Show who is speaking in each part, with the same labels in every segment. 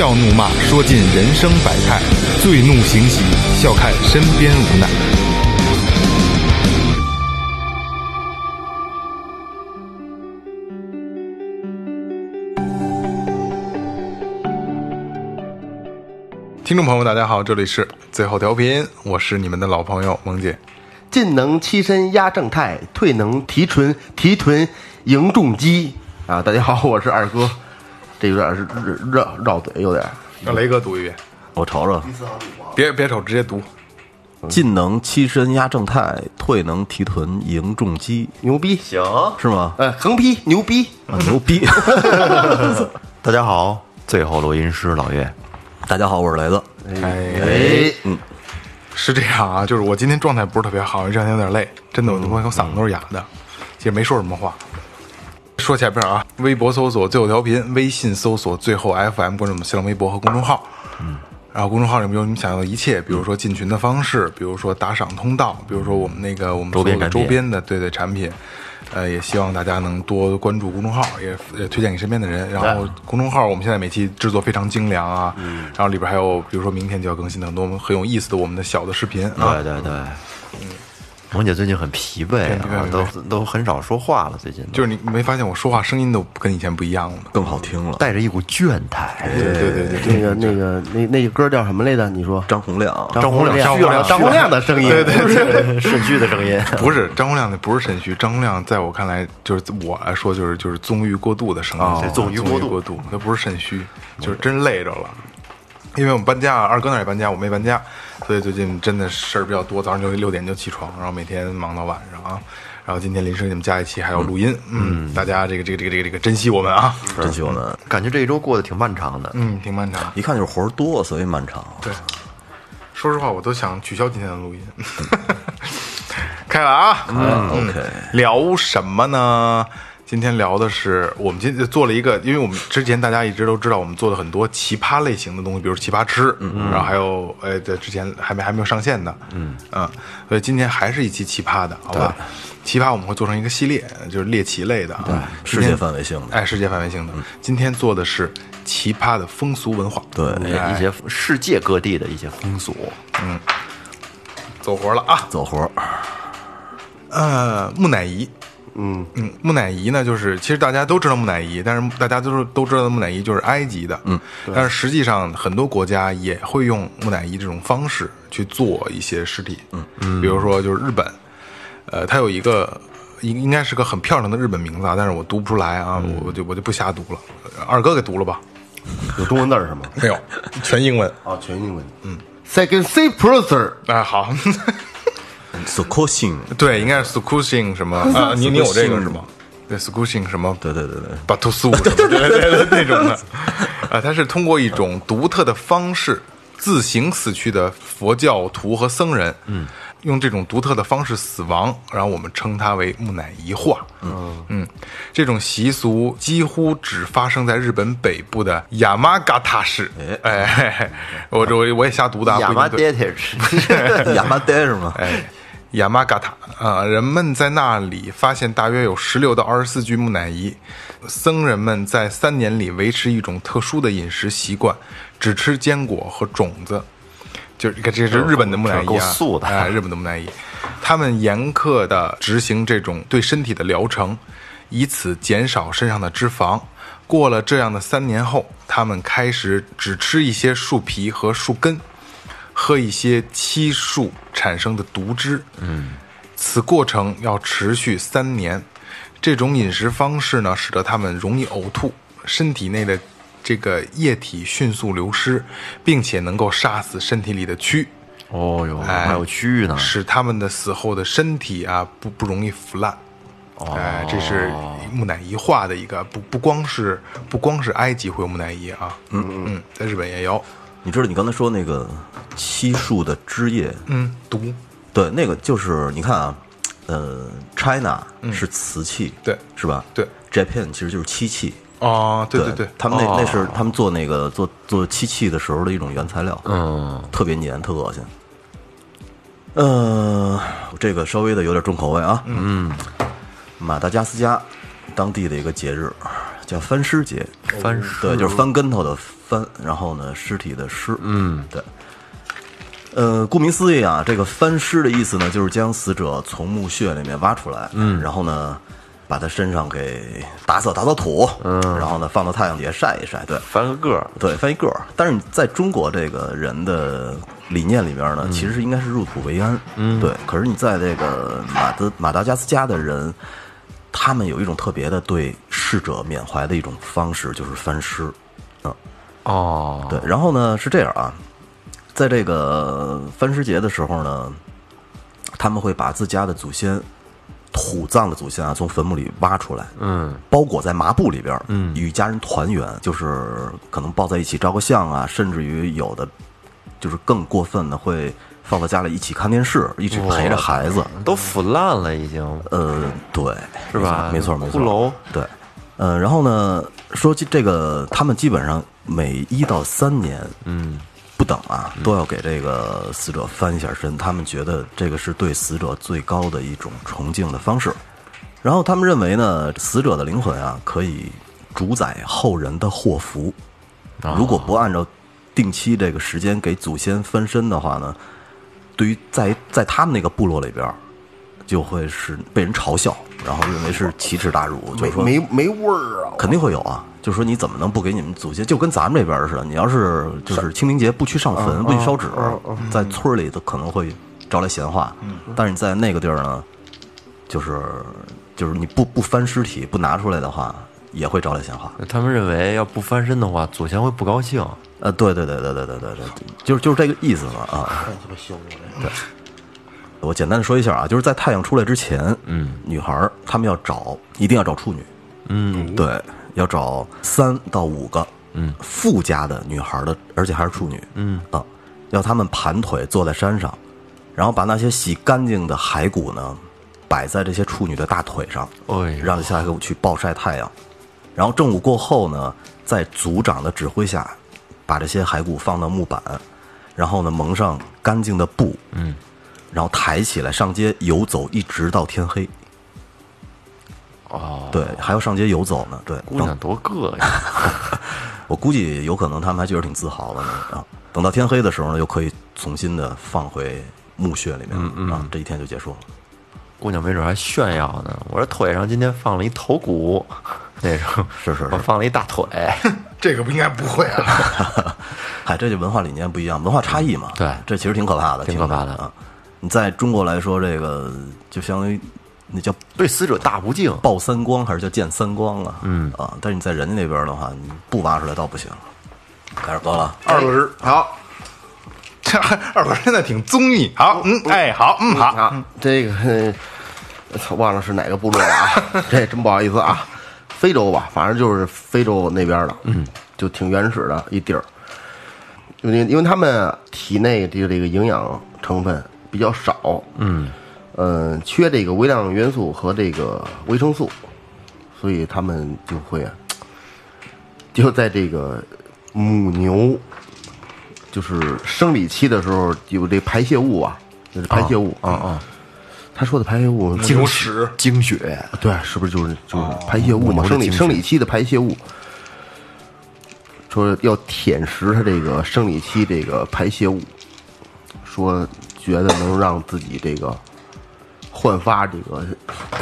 Speaker 1: 笑
Speaker 2: 怒骂，说尽人生百态；醉怒行喜，笑看身边无奈。听众朋友，大家好，这里是最后调频，我是你们的老朋友萌姐。
Speaker 3: 进能欺身压正太，退能提臀提臀迎重击啊！大家好，我是二哥，这有点是绕绕嘴，有点
Speaker 2: 让雷哥读一遍，
Speaker 4: 我瞅瞅，
Speaker 2: 别别瞅，直接读。
Speaker 4: 进能欺身压正太，退能提臀迎重击，
Speaker 3: 牛逼，
Speaker 4: 行是吗？
Speaker 3: 哎，横批牛逼，
Speaker 4: 啊牛逼！
Speaker 5: 大家好，最后录音师老岳，
Speaker 4: 大家好，我是雷子。
Speaker 3: 哎，
Speaker 2: 是这样啊，就是我今天状态不是特别好，这两天有点累，真的，我我我嗓子都是哑的，其实没说什么话。说前边啊，微博搜索最后调频，微信搜索最后 FM，关注我们新浪微博和公众号。嗯，然后公众号里面有你们想要的一切，比如说进群的方式，比如说打赏通道，比如说我们那个我们
Speaker 4: 周边
Speaker 2: 周边的对对产品。呃，也希望大家能多关注公众号，也也推荐给身边的人。然后公众号我们现在每期制作非常精良啊，然后里边还有比如说明天就要更新的很多很有意思的我们的小的视频啊。
Speaker 5: 对对对，萌姐最近很疲惫都都很少说话了，最近
Speaker 2: 就是你没发现我说话声音都跟以前不一样了吗？
Speaker 4: 更好听了。
Speaker 5: 带着一股倦态。
Speaker 2: 对对对对，
Speaker 3: 那个那个那那个歌叫什么来着？你说
Speaker 4: 张洪亮，
Speaker 3: 张洪亮，
Speaker 2: 张洪亮
Speaker 3: 张洪亮的声音，
Speaker 2: 对对
Speaker 5: 肾虚的声音，
Speaker 2: 不是张洪亮，那不是肾虚。张洪亮在我看来，就是我来说，就是就是纵欲过度的声音，
Speaker 5: 对纵欲过度
Speaker 2: 过度，那不是肾虚，就是真累着了。因为我们搬家，二哥那儿也搬家，我没搬家，所以最近真的事儿比较多。早上就六点就起床，然后每天忙到晚上啊。然后今天临时给你们加一期，还要录音，嗯，大家这个这个这个这个这个珍惜我们啊，
Speaker 4: 珍惜我们，
Speaker 5: 感觉这一周过得挺漫长的。
Speaker 2: 嗯，挺漫长。
Speaker 4: 一看就是活儿多，所以漫长。
Speaker 2: 对，说实话，我都想取消今天的录音。开了啊，
Speaker 4: 嗯，OK，
Speaker 2: 聊什么呢？今天聊的是我们今天做了一个，因为我们之前大家一直都知道，我们做了很多奇葩类型的东西，比如奇葩吃，然后还有呃，在之前还没还没有上线的，嗯。嗯。所以今天还是一期奇葩的，好吧？奇葩我们会做成一个系列，就是猎奇类的，对，
Speaker 4: 世界范围性的。
Speaker 2: 哎，世界范围性的。今天做的是奇葩的风俗文化，
Speaker 4: 对，
Speaker 5: 一些世界各地的一些风俗，嗯。
Speaker 2: 走活了啊！
Speaker 4: 走活儿，
Speaker 2: 呃，木乃伊，嗯。嗯，木乃伊呢，就是其实大家都知道木乃伊，但是大家都是都知道的木乃伊就是埃及的，嗯，但是实际上很多国家也会用木乃伊这种方式去做一些尸体，嗯嗯，比如说就是日本，呃，它有一个应应该是个很漂亮的日本名字啊，但是我读不出来啊，我我就我就不瞎读了，二哥给读了吧？
Speaker 3: 有中文字是吗？
Speaker 2: 没有，全英文。
Speaker 3: 啊，全英文。嗯，Second C Producer，
Speaker 2: 哎，好，
Speaker 4: s o c o
Speaker 2: 对，应该是 Scushing 什么 啊？你你有这个是吗？对，Scushing 什么？
Speaker 4: 对对对对，
Speaker 2: 巴图苏什么？对对对对，那种的。啊，它是通过一种独特的方式自行死去的佛教徒和僧人，嗯，用这种独特的方式死亡，然后我们称它为木乃伊化。嗯嗯，这种习俗几乎只发生在日本北部的亚麻嘎塔市。哎，我这我我也瞎读的啊，
Speaker 5: 亚麻
Speaker 2: 不一定对。
Speaker 5: 爹
Speaker 4: 是吗？
Speaker 2: 哎，亚麻嘎塔啊，人们在那里发现大约有十六到二十四具木乃伊。僧人们在三年里维持一种特殊的饮食习惯，只吃坚果和种子。就是这这是日本的木乃伊啊，
Speaker 5: 素的
Speaker 2: 哎，日本的木乃伊，他们严苛的执行这种对身体的疗程，以此减少身上的脂肪。过了这样的三年后，他们开始只吃一些树皮和树根，喝一些漆树产生的毒汁。嗯，此过程要持续三年。这种饮食方式呢，使得他们容易呕吐，身体内的这个液体迅速流失，并且能够杀死身体里的蛆。
Speaker 5: 哦哟，
Speaker 2: 哎
Speaker 5: 还有蛆呢，
Speaker 2: 使他们的死后的身体啊不不容易腐烂。哎，这是木乃伊画的一个，不不光是不光是埃及会有木乃伊啊，嗯嗯，在日本也有，
Speaker 4: 你知道你刚才说那个漆树的枝叶，
Speaker 2: 嗯，毒，
Speaker 4: 对，那个就是你看啊，呃，China 是瓷器，
Speaker 2: 对。
Speaker 4: 是吧？
Speaker 2: 对
Speaker 4: ，Japan 其实就是漆器。
Speaker 2: 哦，对对
Speaker 4: 对。
Speaker 2: 对，
Speaker 4: 他们那那是他们做那个做做漆器的时候的一种原材料，
Speaker 6: 嗯，
Speaker 4: 特别黏，特恶心。呃，这个稍微的有点重口味啊。嗯，马达加斯加当地的一个节日叫翻尸节，
Speaker 6: 翻尸
Speaker 4: 对，就是翻跟头的翻，然后呢，尸体的尸。嗯，对。呃，顾名思义啊，这个翻尸的意思呢，就是将死者从墓穴里面挖出来，嗯，然后呢，把他身上给打扫打扫土，嗯，然后呢，放到太阳底下晒一晒，对，
Speaker 6: 翻个个儿，
Speaker 4: 对，翻一个儿。但是你在中国这个人的理念里边呢，其实是应该是入土为安，嗯，对。可是你在这个马德马达加斯加的人，他们有一种特别的对逝者缅怀的一种方式，就是翻尸，嗯，
Speaker 6: 哦，
Speaker 4: 对。然后呢是这样啊，在这个番尸节的时候呢，他们会把自家的祖先。土葬的祖先啊，从坟墓里挖出来，
Speaker 6: 嗯，
Speaker 4: 包裹在麻布里边，嗯，与家人团圆，就是可能抱在一起照个相啊，甚至于有的就是更过分的，会放到家里一起看电视，一起陪着孩子。
Speaker 6: 都腐烂了已经，
Speaker 4: 呃，对，
Speaker 6: 是吧
Speaker 4: 没错，没错，
Speaker 6: 骷髅
Speaker 4: 对，呃，然后呢，说起这个，他们基本上每一到三年，
Speaker 6: 嗯，
Speaker 4: 不等啊，都要给这个死者翻一下身，他们觉得这个是对死者最高的一种崇敬的方式。然后他们认为呢，死者的灵魂啊，可以主宰后人的祸福。如果不按照定期这个时间给祖先翻身的话呢，对于在在他们那个部落里边，就会是被人嘲笑，然后认为是奇耻大辱，就是说
Speaker 3: 没没没味儿啊！
Speaker 4: 肯定会有啊，就说你怎么能不给你们祖先？就跟咱们这边儿似的，你要是就是清明节不去上坟，不去烧纸，在村儿里头可能会招来闲话。但是你在那个地儿呢，就是就是你不不翻尸体不拿出来的话，也会招来闲话。
Speaker 6: 他们认为要不翻身的话，祖先会不高兴。
Speaker 4: 呃，对对对对对对对对，就是就是这个意思嘛啊。
Speaker 3: 太鸡巴凶了！
Speaker 4: 我简单的说一下啊，就是在太阳出来之前，嗯，女孩儿她们要找，一定要找处女，嗯，对，要找三到五个，嗯，富家的女孩儿的，而且还是处女，嗯。啊，要她们盘腿坐在山上，然后把那些洗干净的骸骨呢，摆在这些处女的大腿上，
Speaker 6: 哎
Speaker 4: 让这些骸骨去暴晒太阳，然后正午过后呢，在族长的指挥下，把这些骸骨放到木板，然后呢蒙上干净的布，嗯，然后抬起来上街游走，一直到天黑。
Speaker 6: 哦，
Speaker 4: 对，还要上街游走呢。对，
Speaker 6: 姑娘多膈应。
Speaker 4: 我估计有可能他们还觉得挺自豪的呢啊。等到天黑的时候呢，又可以重新的放回墓穴里面、啊，这一天就结束了。
Speaker 6: 姑娘没准还炫耀呢。我这腿上今天放了一头骨，那时候
Speaker 4: 是是是
Speaker 6: 我放了一大腿。
Speaker 2: 这个不应该不会啊。
Speaker 4: 嗨，这就文化理念不一样，文化差异嘛。
Speaker 6: 对
Speaker 4: 这其实挺可怕的，
Speaker 6: 挺可怕的
Speaker 4: 啊。你在中国来说，这个就相当于那叫
Speaker 6: 对死者大不敬。
Speaker 4: 报三光还是叫见三光啊？嗯啊，但是你在人家那边的话，你不挖出来倒不行。开始喝了，
Speaker 2: 二轮儿好，这 二轮儿现在挺综艺。好，嗯，哎，好，嗯，好，
Speaker 3: 啊，这个呃操 忘了是哪个部落了啊？这真不好意思啊。非洲吧，反正就是非洲那边的，嗯，就挺原始的一地儿。因为因为他们体内的这个营养成分比较少，嗯，呃，缺这个微量元素和这个维生素，所以他们就会 就在这个母牛就是生理期的时候有这排泄物啊，就是排泄物啊啊。他说的排泄物
Speaker 2: 精屎，
Speaker 6: 精血，
Speaker 3: 对，是不是就是就是排泄物嘛？生理生理期的排泄物，说要舔食它这个生理期这个排泄物，说觉得能让自己这个焕发这个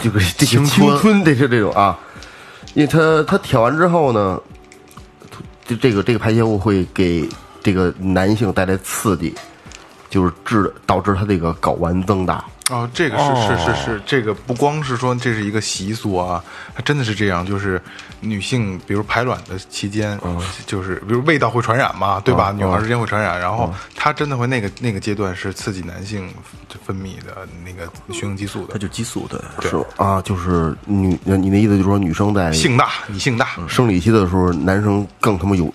Speaker 3: 这个 这个青春，这是这种啊，因为他他舔完之后呢，就这个这个排泄物会给这个男性带来刺激，就是致导致他这个睾丸增大。
Speaker 2: 哦，这个是是是是，这个不光是说这是一个习俗啊，它真的是这样，就是女性比如排卵的期间，就是比如味道会传染嘛，对吧？女孩之间会传染，然后它真的会那个那个阶段是刺激男性分泌的那个雄性激素的，
Speaker 4: 它就激素对，
Speaker 3: 是。啊，就是女，你的意思就是说女生在
Speaker 2: 性大，你性大，
Speaker 3: 生理期的时候，男生更他妈有，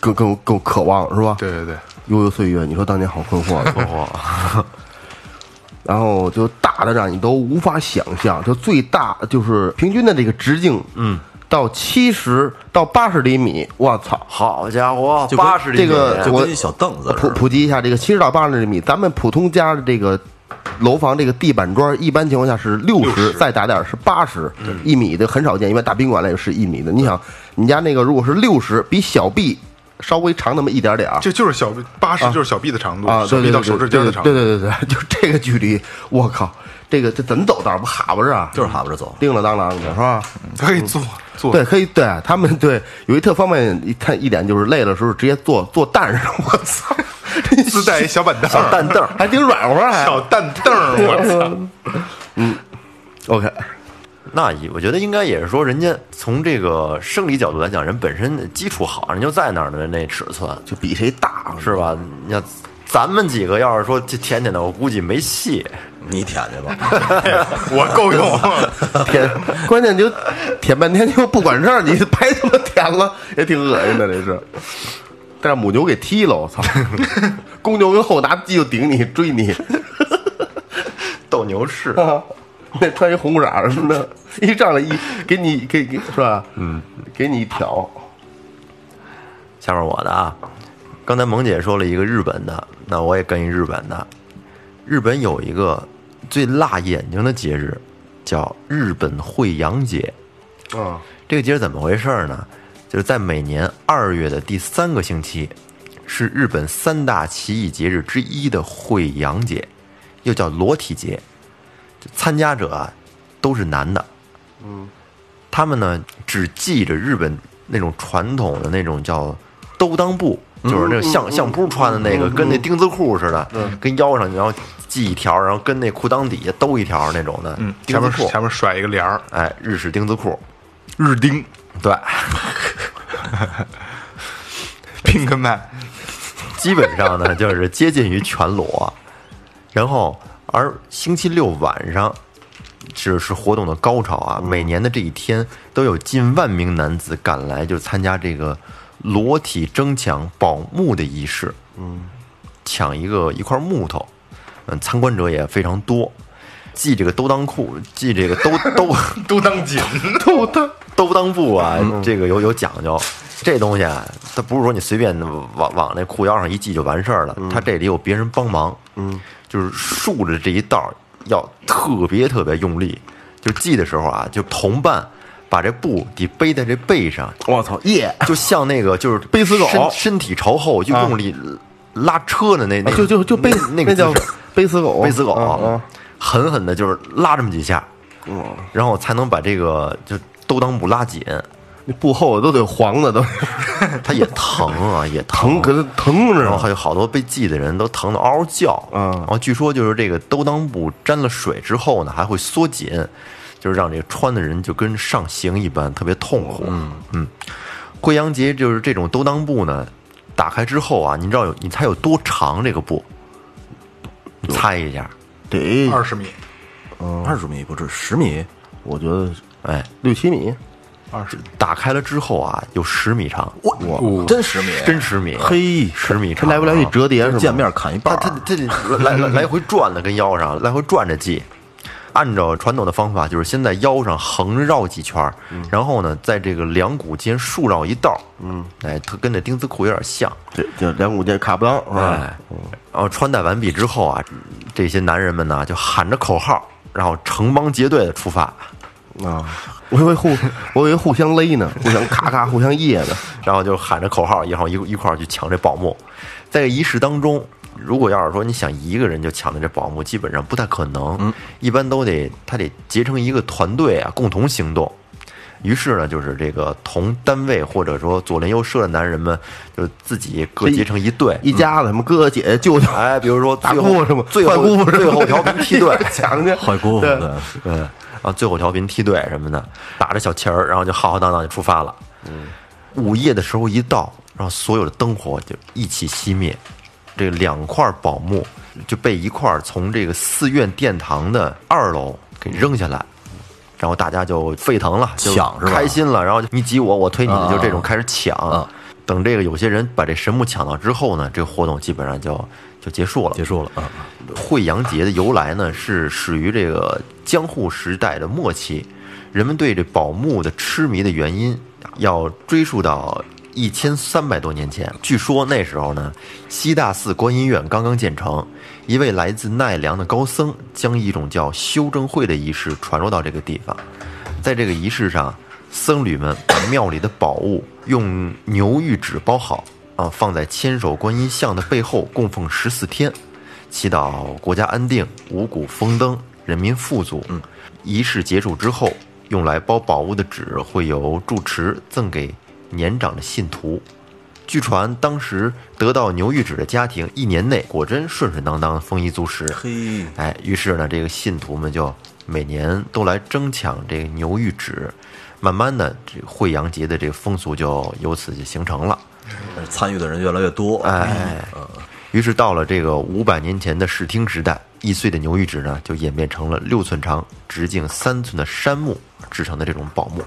Speaker 3: 更更更渴望是吧？
Speaker 2: 对对对，
Speaker 3: 悠悠岁月，你说当年好困惑，困惑。然后就大的让你都无法想象，就最大就是平均的这个直径，嗯，到七十到八十厘米，我操！
Speaker 6: 好家伙，八十厘米，
Speaker 3: 这个我
Speaker 4: 就跟小凳子
Speaker 3: 普。普及一下，这个七十到八十厘米，咱们普通家的这个楼房这个地板砖，一般情况下是六十，再大点儿是八十，一米的很少见，一般大宾馆里是一米的。你想，你家那个如果是六十，比小臂稍微长那么一点点儿。
Speaker 2: 这就是小八十就是小臂的长度，
Speaker 3: 啊，
Speaker 2: 小臂到手指尖的长度，
Speaker 3: 对对对对，就这个距离，我靠，这个这怎么走道儿不哈巴着啊？
Speaker 4: 就是哈巴着走
Speaker 3: 叮了当啷的是吧？
Speaker 2: 可以坐坐，
Speaker 3: 对，可以，对他们对有一特方便一看一点就是累的时候直接坐坐蛋上，我操，
Speaker 2: 自带一小板凳，
Speaker 6: 小蛋凳儿，
Speaker 3: 还挺软和还。
Speaker 2: 小蛋凳儿，我操！
Speaker 3: 嗯 OK，
Speaker 6: 那也我觉得应该也是说，人家从这个生理角度来讲，人本身的基础好，人就在那儿的那尺寸，
Speaker 3: 就比谁大
Speaker 6: 是吧？你要咱们几个要是说这舔舔的，我估计没戏。
Speaker 4: 你舔去吧，
Speaker 2: 我够用，
Speaker 3: 舔，关键就舔半天就不管事儿，你白他妈舔了，也挺恶心的，这是。但是母牛给踢了，我操！公牛跟后拿鸡就顶你追你，
Speaker 6: 斗牛士，
Speaker 3: 啊，那 穿一红裤衩什么的，一上来一给你给给是吧？嗯，给你一挑，
Speaker 6: 下面我的啊，刚才萌姐说了一个日本的，那我也跟一日本的。日本有一个最辣眼睛的节日，叫日本惠阳节。
Speaker 3: 啊，
Speaker 6: 这个节日怎么回事呢？就是在每年二月的第三个星期，是日本三大奇异节日之一的惠阳节，又叫裸体节。参加者啊都是男的，嗯，他们呢只系着日本那种传统的那种叫兜裆布，就是那个相相扑穿的那个，跟那丁字裤似的，跟腰上然后系一条，然后跟那裤裆底下兜一条那种的，
Speaker 2: 嗯，
Speaker 6: 丁字裤，
Speaker 2: 前面前面甩一个帘儿，
Speaker 6: 哎，日式丁字裤，
Speaker 2: 日钉。
Speaker 6: 对。
Speaker 2: Pink Man，
Speaker 6: 基本上呢就是接近于全裸，然后而星期六晚上只是活动的高潮啊，每年的这一天都有近万名男子赶来，就参加这个裸体争抢宝木的仪式，嗯，抢一个一块木头，嗯，参观者也非常多。系这个兜裆裤，系这个兜兜
Speaker 2: 兜裆紧，
Speaker 6: 兜裆兜裆布啊，这个有有讲究。这东西啊，它不是说你随便往往那裤腰上一系就完事儿了，它这里有别人帮忙，嗯，就是竖着这一道要特别特别用力，就系的时候啊，就同伴把这布得背在这背上，
Speaker 3: 我操，耶！
Speaker 6: 就像那个就是
Speaker 3: 背死狗。
Speaker 6: 身身体朝后就用力拉车的那那
Speaker 3: 就就就背
Speaker 6: 那个
Speaker 3: 那叫背死狗，
Speaker 6: 背死狗，
Speaker 3: 啊
Speaker 6: 狠狠的就是拉这么几下，然后才能把这个就兜裆布拉紧。
Speaker 3: 那布后头都得黄的，都
Speaker 6: 它也疼啊，也
Speaker 3: 疼，可是疼着呢
Speaker 6: 然后还。有好多被系的人都疼得嗷嗷叫。
Speaker 3: 嗯
Speaker 6: 然后据说就是这个兜裆布沾了水之后呢，还会缩紧，就是让这个穿的人就跟上刑一般，特别痛苦。嗯嗯，贵阳节就是这种兜裆布呢，打开之后啊，你知道有你猜有多长这个布？你猜一下，
Speaker 3: 得，
Speaker 2: 二十米，嗯
Speaker 4: 二十米不止十米，
Speaker 3: 我觉得
Speaker 6: 哎，
Speaker 3: 六七米。
Speaker 2: 二十，
Speaker 6: 打开了之后啊，有十米长，
Speaker 4: 哇，真十米，
Speaker 6: 真十米，
Speaker 3: 嘿，
Speaker 6: 十米长，
Speaker 3: 它来不来一折叠是吗？
Speaker 4: 见面砍一半
Speaker 6: 它
Speaker 4: 儿，
Speaker 6: 它它来来 来回转的，跟腰上来回转着系。按照传统的方法，就是先在腰上横绕几圈儿，然后呢，在这个两股间竖绕一道，嗯，哎，它跟那丁字裤有点像，
Speaker 3: 这这两股间卡不当是吧？
Speaker 6: 哎，然后穿戴完毕之后啊，这些男人们呢就喊着口号，然后成帮结队的出发，
Speaker 3: 啊，我以为互我以为互相勒呢，互相咔咔互相噎呢。
Speaker 6: 然后就喊着口号，然后一一块儿去抢这宝木。在这仪式当中，如果要是说你想一个人就抢的这宝木，基本上不太可能。一般都得他得结成一个团队啊，共同行动。于是呢，就是这个同单位或者说左邻右舍的男人们，就自己各结成一队，
Speaker 3: 一家子什么哥哥姐姐舅舅，
Speaker 6: 哎，比如说
Speaker 3: 大姑父什么
Speaker 6: 最后
Speaker 3: 坏姑父
Speaker 6: 最后调频梯 队，
Speaker 3: 抢去
Speaker 4: 坏姑父
Speaker 3: 对，
Speaker 6: 然后最后调频梯队什么的，打着小旗儿，然后就浩浩荡荡就出发了。嗯，午夜的时候一到，然后所有的灯火就一起熄灭，这两块宝木就被一块从这个寺院殿堂的二楼给扔下来。然后大家就沸腾了，就
Speaker 4: 抢是吧
Speaker 6: 开心了，然后就你挤我，我推你就这种开始抢。
Speaker 4: 啊
Speaker 6: 等这个有些人把这神木抢到之后呢，这个活动基本上就就结束了。
Speaker 4: 结束了啊。
Speaker 6: 惠阳节的由来呢，是始于这个江户时代的末期，人们对这宝木的痴迷的原因，要追溯到一千三百多年前。据说那时候呢，西大寺观音院刚刚建成，一位来自奈良的高僧将一种叫修正会的仪式传入到这个地方，在这个仪式上，僧侣们把庙里的宝物用牛玉纸包好啊，放在千手观音像的背后供奉十四天，祈祷国家安定、五谷丰登、人民富足。嗯，仪式结束之后，用来包宝物的纸会由住持赠给年长的信徒。据传，当时得到牛玉纸的家庭，一年内果真顺顺当当、丰衣足食。
Speaker 4: 嘿，
Speaker 6: 哎，于是呢，这个信徒们就每年都来争抢这个牛玉纸，慢慢的，这个惠阳节的这个风俗就由此就形成了。
Speaker 4: 参与的人越来越多，
Speaker 6: 哎，于是到了这个五百年前的视听时代，易碎的牛玉纸呢，就演变成了六寸长、直径三寸的杉木制成的这种宝木。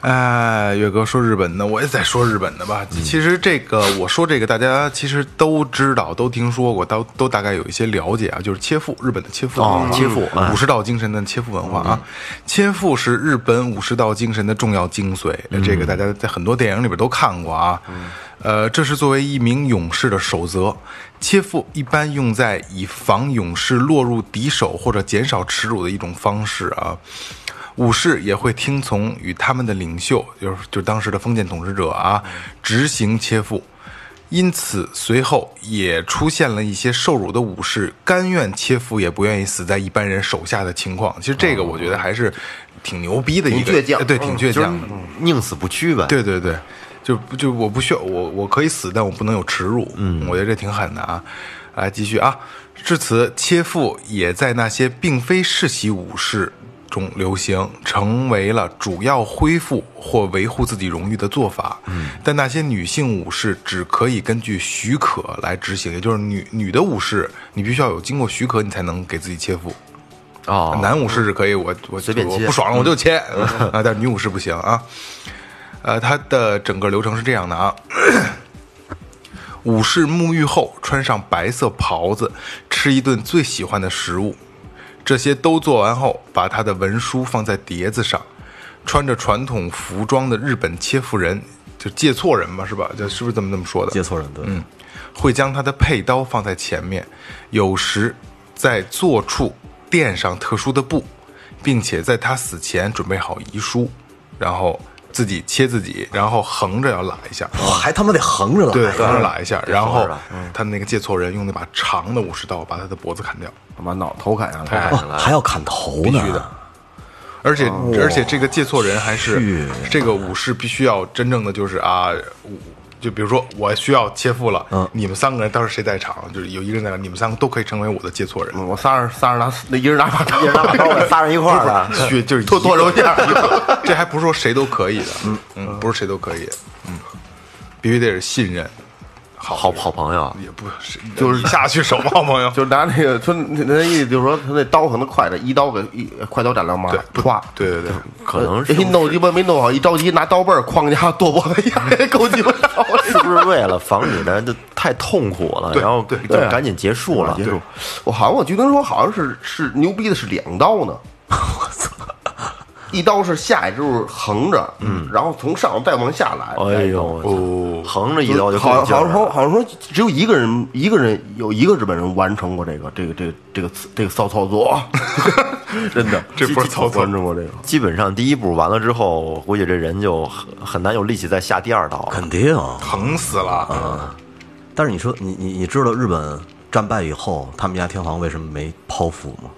Speaker 2: 哎，岳哥说日本的，我也在说日本的吧。其实这个我说这个，大家其实都知道，都听说过，都都大概有一些了解啊。就是切腹，日本的切腹
Speaker 6: 哦
Speaker 2: 文化
Speaker 6: 切腹哎
Speaker 2: 武士道精神的切腹文化啊。切腹是日本武士道精神的重要精髓，这个大家在很多电影里边都看过啊。呃，这是作为一名勇士的守则。切腹一般用在以防勇士落入敌手或者减少耻辱的一种方式啊。武士也会听从与他们的领袖，就是就当时的封建统治者啊，执行切腹。因此，随后也出现了一些受辱的武士甘愿切腹，也不愿意死在一般人手下的情况。其实这个我觉得还是挺牛逼的一个，
Speaker 3: 挺倔强
Speaker 2: 呃对，挺倔
Speaker 6: 就是
Speaker 2: 强的。
Speaker 6: 宁死不屈吧。
Speaker 2: 对对对，就就我不需要我我可以死，但我不能有耻辱。嗯，我觉得这挺狠的啊。来继续啊，至此切腹也在那些并非世袭武士中流行，成为了主要恢复或维护自己荣誉的做法。嗯，但那些女性武士只可以根据许可来执行，也就是女女的武士，你必须要有经过许可，你才能给自己切腹。
Speaker 6: 哦，
Speaker 2: 男武士是可以，我我
Speaker 6: 随便切
Speaker 2: 我不爽了我就切 啊，但是女武士不行啊。呃，它的整个流程是这样的啊。武士沐浴后穿上白色袍子，吃一顿最喜欢的食物。这些都做完后，把他的文书放在碟子上。穿着传统服装的日本切腹人，就借错人嘛，是吧？这是不是这么这么说的？
Speaker 4: 借错人对，
Speaker 2: 嗯，会将他的佩刀放在前面，有时在坐处垫上特殊的布，并且在他死前准备好遗书，然后自己切自己，然后横着要拉一下，
Speaker 4: 还他妈得横着拉，
Speaker 2: 对，横着拉一下，然后他那个借错人用那把长的武士刀把他的脖子砍掉，
Speaker 3: 把脑头砍下来，
Speaker 4: 哇还要砍头呢，
Speaker 2: 必须的。而且而且这个借错人还是。这个武士必须要真正的就是啊，武就比如说我需要切腹了，
Speaker 4: 嗯。
Speaker 2: 你们三个人当时候谁在场，就是有一个人在场，你们三个都可以成为我的接错人。
Speaker 3: 我仨人仨人拿那一人拿把刀，
Speaker 6: 一人拿把刀，仨人一块儿的。
Speaker 2: 去 就是
Speaker 3: 剁剁肉馅儿。
Speaker 2: 这还不是说谁都可以的，嗯嗯，不是谁都可以，嗯，必须得是信任，好
Speaker 6: 好好朋友，
Speaker 2: 也不是就是下去手吧，好朋友，
Speaker 3: 就是拿那个说那那意思就是说他那刀可能快点，一刀给一快刀斩乱麻，
Speaker 2: 对
Speaker 3: 歘。
Speaker 2: 对对对，
Speaker 6: 可能是
Speaker 3: 一弄鸡巴没弄好，一着急拿刀背儿哐一下剁脖子，呀，够鸡巴。刀
Speaker 6: 是不是为了防止人就太痛苦了，然后
Speaker 2: 对
Speaker 6: 就赶紧结束了？
Speaker 3: 结束。我好像我记得说好像是是牛逼的是两刀呢！一刀是下，也就是横着，嗯，然后从上再往下来，
Speaker 6: 哎呦，
Speaker 2: 哦，
Speaker 6: 横着一刀就
Speaker 3: 好像好像说
Speaker 6: 说
Speaker 3: 好像说只有一个人一个人有一个日本人完成过这个这个这个这个这个骚操作，真的，
Speaker 2: 这不是操作。
Speaker 3: 完成过这个。
Speaker 6: 基本上第一步完了之后，估计这人就很很难有力气再下第二刀了。
Speaker 4: 肯定。
Speaker 2: 疼死了，嗯。
Speaker 4: 但是你说你你你知道日本战败以后，他们家天皇为什么没剖腹吗？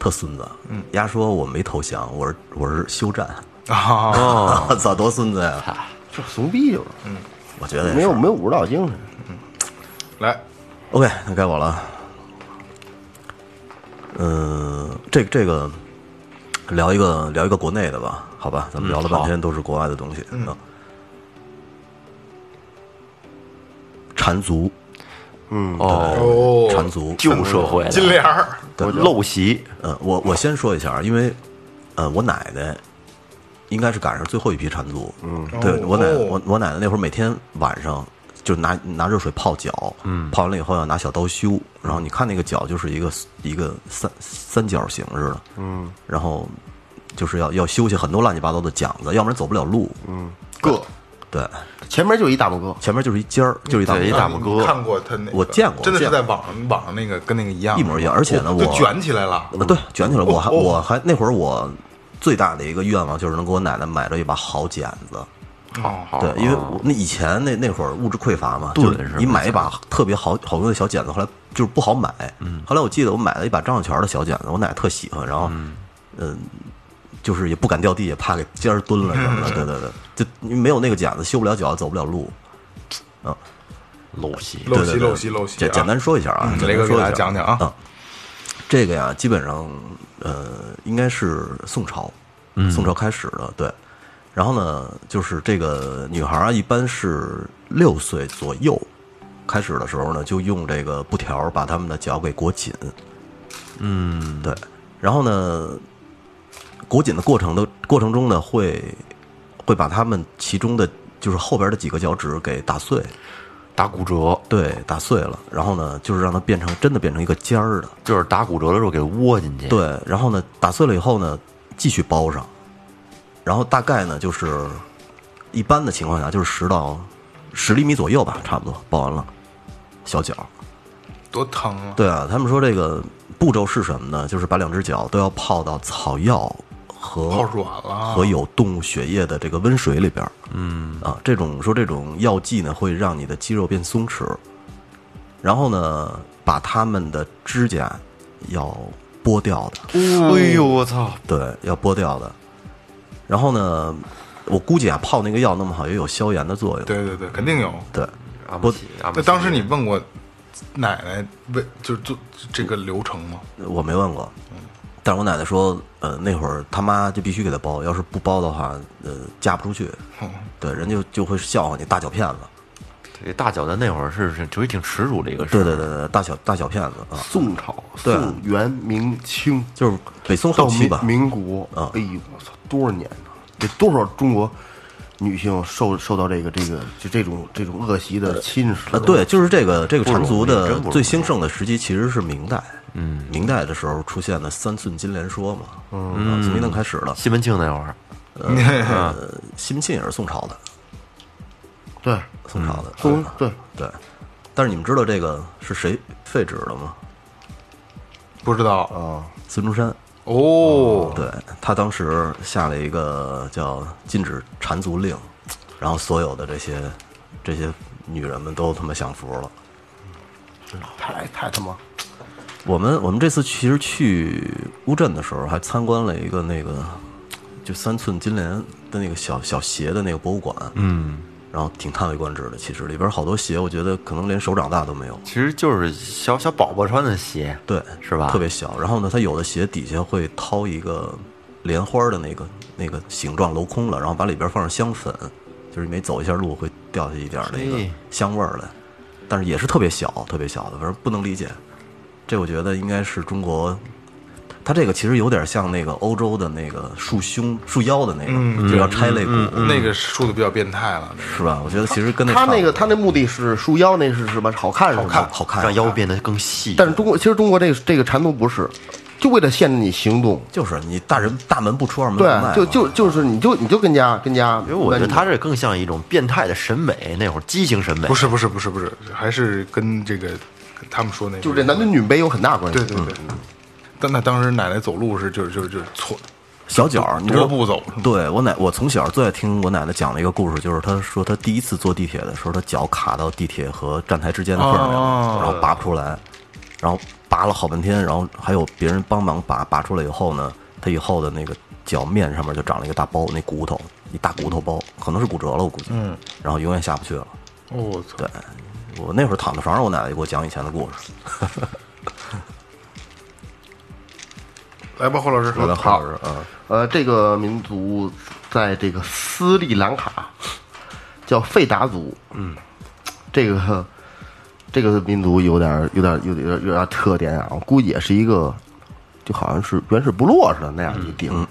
Speaker 4: 特孙子。嗯，丫说我没投降，我是我是休战。
Speaker 2: 啊，
Speaker 4: 我操，多孙子呀！
Speaker 3: 就怂逼就是，
Speaker 4: 我觉得也是
Speaker 3: 没有没有武士道精神。
Speaker 2: 来
Speaker 4: ，OK，那该我了。嗯、这这个聊一个聊一个国内的吧，好吧，咱们聊了半天都是国外的东西。嗯，缠足，
Speaker 6: 嗯，
Speaker 2: 哦，
Speaker 4: 缠足，
Speaker 6: 旧社会的
Speaker 2: 金莲儿，
Speaker 6: 陋习，
Speaker 4: 嗯，我我先说一下，因为呃，我奶奶应该是赶上最后一批缠足。嗯，对
Speaker 2: 哦
Speaker 4: 我奶
Speaker 2: 哦
Speaker 4: 我我奶奶那会儿每天晚上就拿拿热水泡脚，嗯，泡完了以后要拿小刀修，然后你看那个脚就是一个一个三三角形似的，嗯，然后就是要要修下很多乱七八糟的茧子，要不然走不了路。嗯，
Speaker 3: 个
Speaker 4: 对，
Speaker 3: 前面就一大拇哥，
Speaker 4: 前面就是一尖儿，就是一大
Speaker 6: 对一
Speaker 4: 拇
Speaker 6: 大拇哥
Speaker 2: 看过他那个？
Speaker 4: 我见过
Speaker 2: 真的是在网上网上那个跟那个一样，
Speaker 4: 一模一样而且呢我
Speaker 2: 卷起来了。
Speaker 4: 呃，对，卷起来。我还
Speaker 2: 哦
Speaker 4: 我还那会儿我最大的一个愿望就是能给我奶奶买着一把好剪子。
Speaker 2: 哦，
Speaker 6: 好
Speaker 4: 对，因为我那以前那那会儿物质匮乏嘛，
Speaker 6: 钝
Speaker 4: 就是你买一把特别好好用的小剪子，后来就是不好买。嗯，后来我记得我买了一把张小泉的小剪子，我奶奶特喜欢，然后嗯、就是也不敢掉地，也怕给尖儿蹲了什么的。对对对，就没有那个剪子，修不了脚，走不了路。
Speaker 6: 陋习，
Speaker 2: 陋习
Speaker 4: 对对对
Speaker 2: 陋习陋习啊
Speaker 4: 简简单说一下啊，
Speaker 2: 雷哥给大
Speaker 4: 单说一下
Speaker 2: 家讲讲啊
Speaker 4: 嗯这个呀，基本上呃，应该是宋朝，宋朝开始的，对。然后呢，就是这个女孩啊，一般是六岁左右开始的时候呢，就用这个布条把她们的脚给裹紧。嗯，对。然后呢，裹紧的过程的过程中呢，会会把他们其中的就是后边的几个脚趾给打碎，
Speaker 6: 打骨折，
Speaker 4: 对，打碎了。然后呢，就是让它变成真的变成一个尖儿的。
Speaker 6: 就是打骨折的时候给窝进去，，
Speaker 4: 对，然后呢，打碎了以后呢，继续包上，然后大概呢就是一般的情况下就是十到十厘米左右吧，差不多包完了，小脚。
Speaker 2: 多疼啊！
Speaker 4: 对啊，他们说这个步骤是什么呢？就是把两只脚都要泡到草药和
Speaker 2: 泡软了
Speaker 4: 和有动物血液的这个温水里边儿。嗯啊，这种说这种药剂呢会让你的肌肉变松弛，然后呢把他们的指甲要剥掉的。
Speaker 6: 哎呦我操，
Speaker 4: 对，要剥掉的。然后呢，我估计啊，泡那个药那么好，也有消炎的作用。
Speaker 2: 对对对，肯定有。
Speaker 4: 对
Speaker 6: 阿不
Speaker 2: 那当时你问过奶奶为就是做这个流程吗？
Speaker 4: 我没问过，但是我奶奶说，呃，那会儿他妈就必须给他包，要是不包的话，呃，嫁不出去。对，人家就会笑话你大脚骗子。
Speaker 6: 这大脚的那会儿是是属于挺耻辱的一个事，
Speaker 4: 对对对对，大小大小骗子啊，
Speaker 3: 宋朝、
Speaker 4: 对
Speaker 3: 宋元明清
Speaker 4: 就是北宋后期吧。
Speaker 3: 民国，
Speaker 4: 啊
Speaker 3: 哎呦我操，多少年呢？这多少中国女性受受到这个这个就这种这种恶习的侵蚀
Speaker 4: 啊，对，就是这个这个缠足的最兴盛的时期其实是明代。嗯，明代的时候出现的三寸金莲说嘛，嗯，从明代开始了。
Speaker 6: 西门庆那会儿，
Speaker 4: 呃，西门庆也是宋朝的，
Speaker 3: 对
Speaker 4: 宋朝的。
Speaker 3: 宋对
Speaker 4: 对，但是你们知道这个是谁废止的吗？
Speaker 2: 不知道
Speaker 3: 啊，
Speaker 4: 孙中山。
Speaker 2: 哦，
Speaker 4: 对他当时下了一个叫禁止缠足令，然后所有的这些这些女人们都他妈享福了。
Speaker 3: 太太他妈
Speaker 4: 我们我们这次其实去乌镇的时候，还参观了一个那个就三寸金莲的那个小小鞋的那个博物馆，嗯，然后挺叹为观止的。其实里边好多鞋，我觉得可能连手掌大都没有。
Speaker 6: 其实就是小小宝宝穿的鞋，
Speaker 4: 对，
Speaker 6: 是吧
Speaker 4: 特别小。然后呢，它有的鞋底下会掏一个莲花的那个那个形状镂空了，然后把里边放上香粉，就是你每走一下路会掉下一点那个香味儿来，但是也是特别小，特别小的，反正不能理解。这我觉得应该是中国，它这个其实有点像那个欧洲的那个束胸束腰的那个，就要拆肋骨，
Speaker 2: 那个束的比较变态了，那个
Speaker 4: 是吧？我觉得其实跟那
Speaker 3: 他
Speaker 4: 差不多
Speaker 3: 那个他那目的是束腰，那是什么？好看是吗？
Speaker 2: 好看
Speaker 4: 好看，
Speaker 6: 让腰变得更细。
Speaker 3: 但是中国其实中国这个这个缠足不是，就为了限制你行动。
Speaker 4: 就是你大人大门不出二门不迈
Speaker 3: 就就就是你就你就跟家跟家，
Speaker 6: 因为我觉得他这更像一种变态的审美，那会儿畸形审美。
Speaker 2: 不是不是不是不是，还是跟这个跟他们说那个
Speaker 3: 就是这男尊女卑有很大关系。
Speaker 2: 对对对。但那当时奶奶走路是就是就是就是错
Speaker 4: 小脚儿，你知道
Speaker 2: 踱步走
Speaker 4: 对我奶，我从小最爱听我奶奶讲的一个故事，就是她说她第一次坐地铁的时候，她脚卡到地铁和站台之间的缝儿里然后拔不出来，然后拔了好半天，然后还有别人帮忙拔，拔出来以后呢，她以后的那个脚面上面就长了一个大包，那骨头一大骨头包，可能是骨折了，我估计。嗯。然后永远下不去了。
Speaker 2: 哦，我操！
Speaker 4: 对，我那会儿躺在床上，我奶奶给我讲以前的故事。
Speaker 2: 来吧，霍老师。
Speaker 4: 我跟郝老师，嗯，
Speaker 3: 呃，这个民族在这个斯里兰卡叫费达族，嗯，这个这个民族有点有点有点有点有点特点啊，我估计也是一个就好像是原始部落似的那样一顶。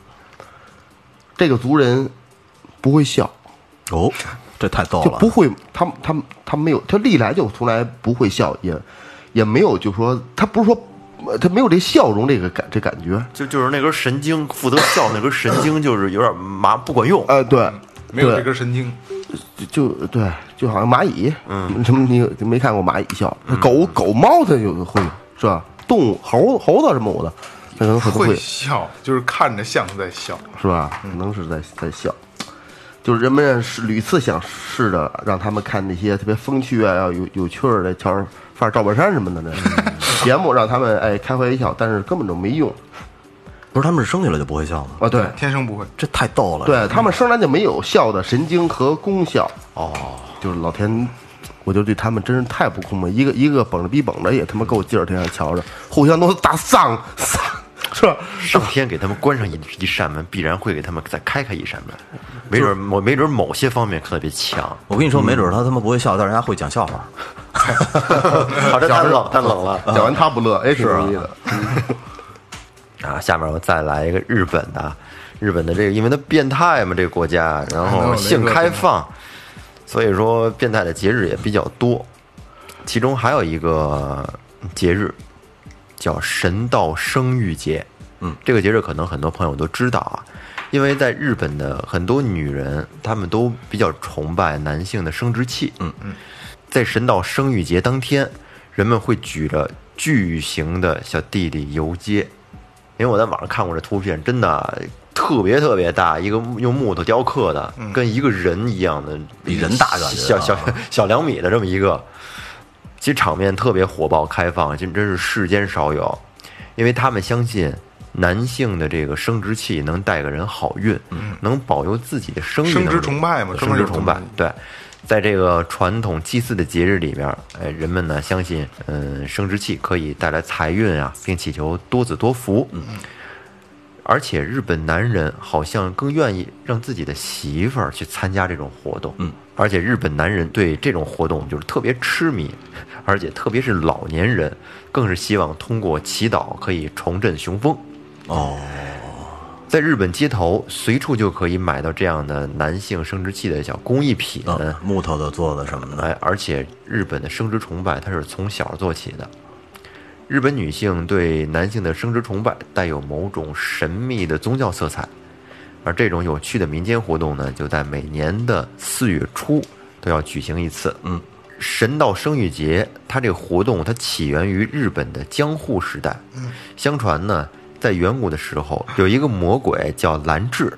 Speaker 3: 这个族人不会笑，
Speaker 4: 哦，这太逗了。
Speaker 3: 就不会，他们他他没有，他历来就从来不会笑，也也没有就说他不是说呃他没有这笑容这个感这感觉，
Speaker 6: 就就是那根神经负责笑那根神经就是有点麻不管用，
Speaker 3: 呃，对，
Speaker 2: 没有这根神经，
Speaker 3: 就对，就好像蚂蚁，嗯，什么你你没看过蚂蚁笑？狗狗猫它就会是吧？动物猴猴子什么的，它可能可能
Speaker 2: 会
Speaker 3: 会
Speaker 2: 笑，就是看着像在笑。
Speaker 3: 是吧？可能是在在笑。就是人们是屡次想试着让他们看那些特别风趣啊、要有有趣儿的乔范儿赵本山什么的那 节目，让他们哎开怀一笑，但是根本就没用
Speaker 4: 不是他们是生下来就不会笑吗？
Speaker 3: 啊！对，
Speaker 2: 天生不会。
Speaker 4: 这太逗了。
Speaker 3: 对他们生来就没有笑的神经和功效。哦，就是老天，我就对他们真是太不公平。一个一个绷着逼绷着也他妈够劲儿，天天瞧着，互相都打丧丧，是吧？
Speaker 6: 上天给他们关上一一扇门，必然会给他们再开开一扇门，没准某没准某些方面特别强。
Speaker 4: 我跟你说，没准他他妈不会笑，但是人家会讲笑话。
Speaker 6: 好，这太冷太冷了
Speaker 3: 讲完他不乐，哎，挺容易的。
Speaker 6: 啊！下面我再来一个日本的，日本的这个，因为它变态嘛，这个国家，然后性开放，所以说变态的节日也比较多。其中还有一个节日叫神道生育节，嗯，这个节日可能很多朋友都知道啊，因为在日本的很多女人，她们都比较崇拜男性的生殖器，嗯嗯，在神道生育节当天，人们会举着巨型的小弟弟游街，因为我在网上看过这图片，真的特别特别大，一个用木头雕刻的，跟一个人一样的，
Speaker 4: 比人大感觉
Speaker 6: 小小
Speaker 4: 啊
Speaker 6: 小两米的这么一个，其实场面特别火爆开放，真真是世间少有，因为他们相信。男性的这个生殖器能带给人好运，能保佑自己的生育。
Speaker 2: 生殖崇拜嘛
Speaker 6: 生殖崇拜。对，在这个传统祭祀的节日里面，哎，人们呢相信，嗯，生殖器可以带来财运啊，并祈求多子多福。嗯，而且日本男人好像更愿意让自己的媳妇儿去参加这种活动。嗯，而且日本男人对这种活动就是特别痴迷，而且特别是老年人，更是希望通过祈祷可以重振雄风。
Speaker 4: 哦，
Speaker 6: 在日本街头，随处就可以买到这样的男性生殖器的小工艺品。
Speaker 4: 嗯，木头的做的什么的，
Speaker 6: 哎，而且日本的生殖崇拜它是从小做起的。日本女性对男性的生殖崇拜带有某种神秘的宗教色彩，而这种有趣的民间活动呢，就在每年的四月初都要举行一次。嗯，神道生育节，它这个活动它起源于日本的江户时代。嗯，相传呢，在远古的时候，有一个魔鬼叫兰智，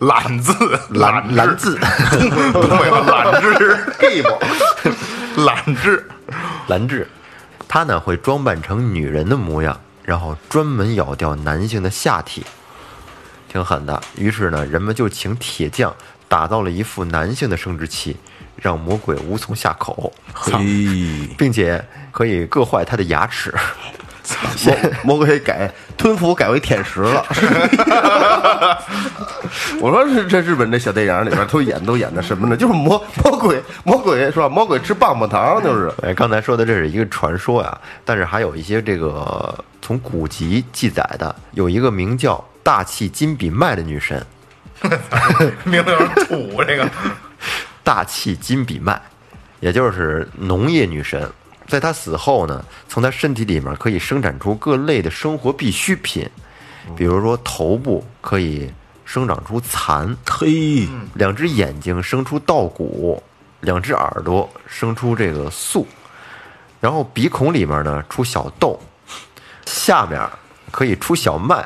Speaker 2: 懒字，
Speaker 6: 兰兰字，
Speaker 2: 东北话懒字
Speaker 3: gay 不？
Speaker 2: 懒字，
Speaker 6: 兰智，他呢会装扮成女人的模样，然后专门咬掉男性的下体，挺狠的。于是呢，人们就请铁匠打造了一副男性的生殖器，让魔鬼无从下口，
Speaker 4: 嘿，
Speaker 6: 并且可以硌坏他的牙齿。
Speaker 3: 魔 魔鬼改吞服改为舔食了。我说这这日本这小电影里边都演都演的什么呢？就是魔魔鬼魔鬼是吧？魔鬼吃棒棒糖就是。
Speaker 6: 哎，刚才说的这是一个传说呀，但是还有一些这个从古籍记载的，有一个名叫大气金比麦的女神，
Speaker 2: 名字有点土，这个
Speaker 6: 大气金比麦，也就是农业女神。在她死后呢，从她身体里面可以生产出各类的生活必需品，比如说头部可以生长出蚕，
Speaker 4: 嘿，
Speaker 6: 两只眼睛生出稻谷，两只耳朵生出这个粟，然后鼻孔里面呢出小豆，下面可以出小麦，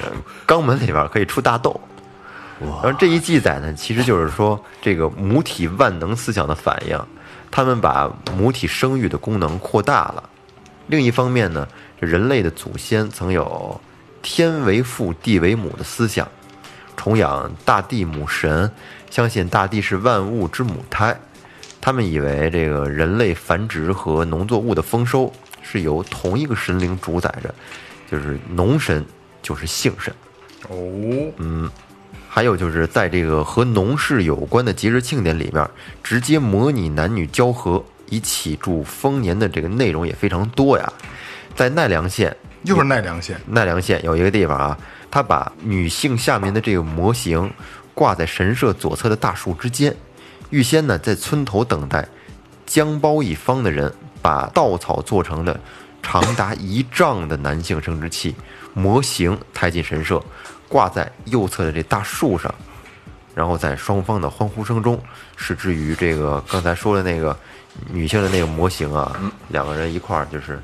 Speaker 6: 呃 肛门里边可以出大豆。然后这一记载呢，其实就是说这个母体万能思想的反应，他们把母体生育的功能扩大了，另一方面呢，这人类的祖先曾有天为父、地为母的思想，崇仰大地母神，相信大地是万物之母胎。他们以为这个人类繁殖和农作物的丰收是由同一个神灵主宰着，就是农神就是性神。
Speaker 2: 哦，
Speaker 6: 还有就是在这个和农事有关的节日庆典里面，直接模拟男女交合以祈祝丰年的这个内容也非常多呀。在奈良县，
Speaker 2: 又是奈良县，
Speaker 6: 奈良县有一个地方啊，他把女性下面的这个模型挂在神社左侧的大树之间，预先呢在村头等待将包一方的人把稻草做成的长达一丈的男性生殖器模型抬进神社，挂在右侧的这大树上，然后在双方的欢呼声中，是至于这个刚才说的那个女性的那个模型啊，两个人一块儿就是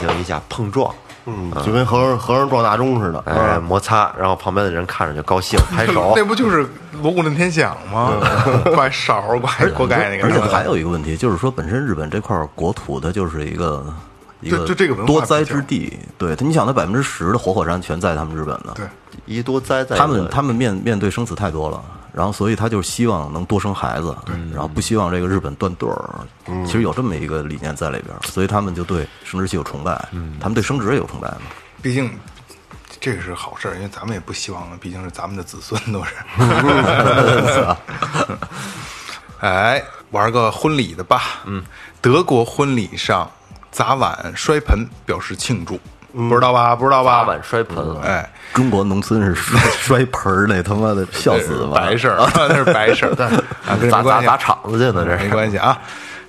Speaker 6: 进行一下碰撞。
Speaker 3: 嗯，就跟和尚和尚撞大钟似的，
Speaker 6: 哎，摩擦，然后旁边的人看着就高兴，拍手
Speaker 2: 那。不就是锣鼓震天响吗？挂勺儿，挂锅盖那个。
Speaker 4: 而且还有一个问题，就是说本身日本这块国土它就是一个一个
Speaker 2: 就就这个
Speaker 4: 多灾之地，对它，你想它百分之十的活火山全在他们日本呢，
Speaker 2: 对，
Speaker 6: 一多灾在
Speaker 4: 他们他们面面对生死太多了，然后所以他就是希望能多生孩子，然后不希望这个日本断对儿，其实有这么一个理念在里边儿，所以他们就对生殖器有崇拜，他们对生殖也有崇拜嘛。
Speaker 2: 毕竟这个是好事儿，因为咱们也不希望，毕竟是咱们的子孙都是。哎，玩个婚礼的吧。嗯，德国婚礼上砸碗摔盆表示庆祝，不知道吧？不知道吧？
Speaker 6: 碗摔盆，
Speaker 2: 哎，
Speaker 4: 中国农村是摔摔盆儿那他妈的笑死了，
Speaker 2: 白事儿，那是白事儿。啊，跟这
Speaker 6: 砸
Speaker 2: 没关系
Speaker 6: 砸砸场子去呢，这
Speaker 2: 没。关系啊。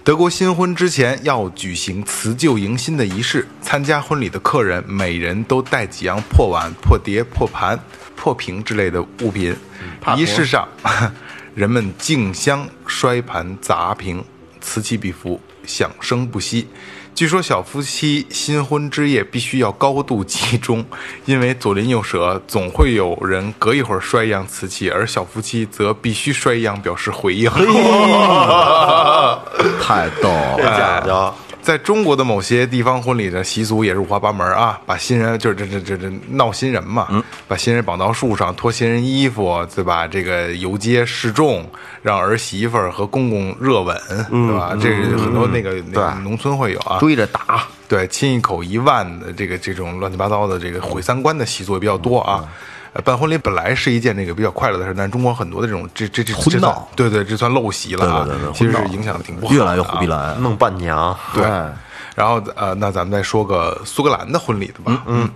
Speaker 2: 德国新婚之前要举行辞旧迎新的仪式，参加婚礼的客人每人都带几样破碗、破碟、破盘、破瓶之类的物品。仪式上，人们竞相摔盘砸瓶，此起彼伏，响声不息。据说小夫妻新婚之夜必须要高度集中，因为左邻右舍总会有人隔一会儿摔一样瓷器，而小夫妻则必须摔一样表示回应。
Speaker 4: 太逗
Speaker 6: 这
Speaker 4: 了。
Speaker 6: 讲究，
Speaker 2: 在中国的某些地方婚礼的习俗也是五花八门啊，把新人就是这这这这闹新人嘛，把新人绑到树上脱新人衣服，对吧？这个游街示众，让儿媳妇儿和公公热吻，对吧？这是很多那个那个农村会有啊，
Speaker 3: 追着打，
Speaker 2: 对，亲一口一万的这个这种乱七八糟的这个毁三观的习俗也比较多啊。呃，办婚礼本来是一件这个比较快乐的事，但是中国很多的这种这这这
Speaker 4: 婚闹
Speaker 2: 对对，这算陋习了啊。
Speaker 4: 对对对
Speaker 2: 其实是影响的挺不好的、啊，
Speaker 4: 越来越虎逼来，
Speaker 6: 弄伴娘，
Speaker 2: 对
Speaker 3: 哎，
Speaker 2: 然后呃，那咱们再说个苏格兰的婚礼的吧。嗯，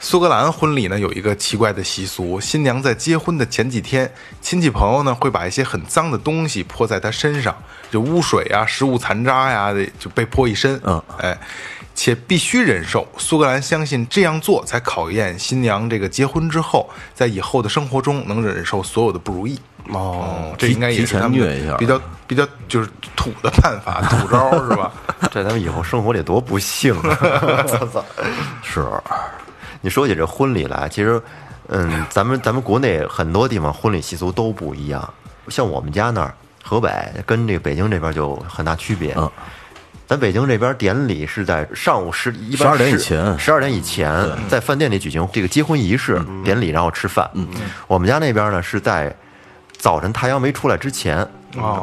Speaker 2: 苏格兰婚礼呢有一个奇怪的习俗，新娘在结婚的前几天，亲戚朋友呢会把一些很脏的东西泼在她身上，就污水啊、食物残渣呀的就被泼一身。
Speaker 4: 嗯，
Speaker 2: 哎。且必须忍受。苏格兰相信这样做才考验新娘这个结婚之后，在以后的生活中能忍受所有的不如意。哦，这应该也是他们
Speaker 4: 提前虐一下
Speaker 2: 比较比较就是土的办法，土招是吧？
Speaker 6: 这咱们以后生活得多不幸啊！
Speaker 4: 是
Speaker 6: 你说起这婚礼来，其实，嗯，咱们咱们国内很多地方婚礼习俗都不一样。像我们家那儿，河北跟这个北京这边就很大区别。
Speaker 4: 嗯，
Speaker 6: 咱北京这边典礼是在上午十一般
Speaker 4: 12点以前
Speaker 6: 十二点以前在饭店里举行这个结婚仪式典礼，然后吃饭。嗯，我们家那边呢是在早晨太阳没出来之前，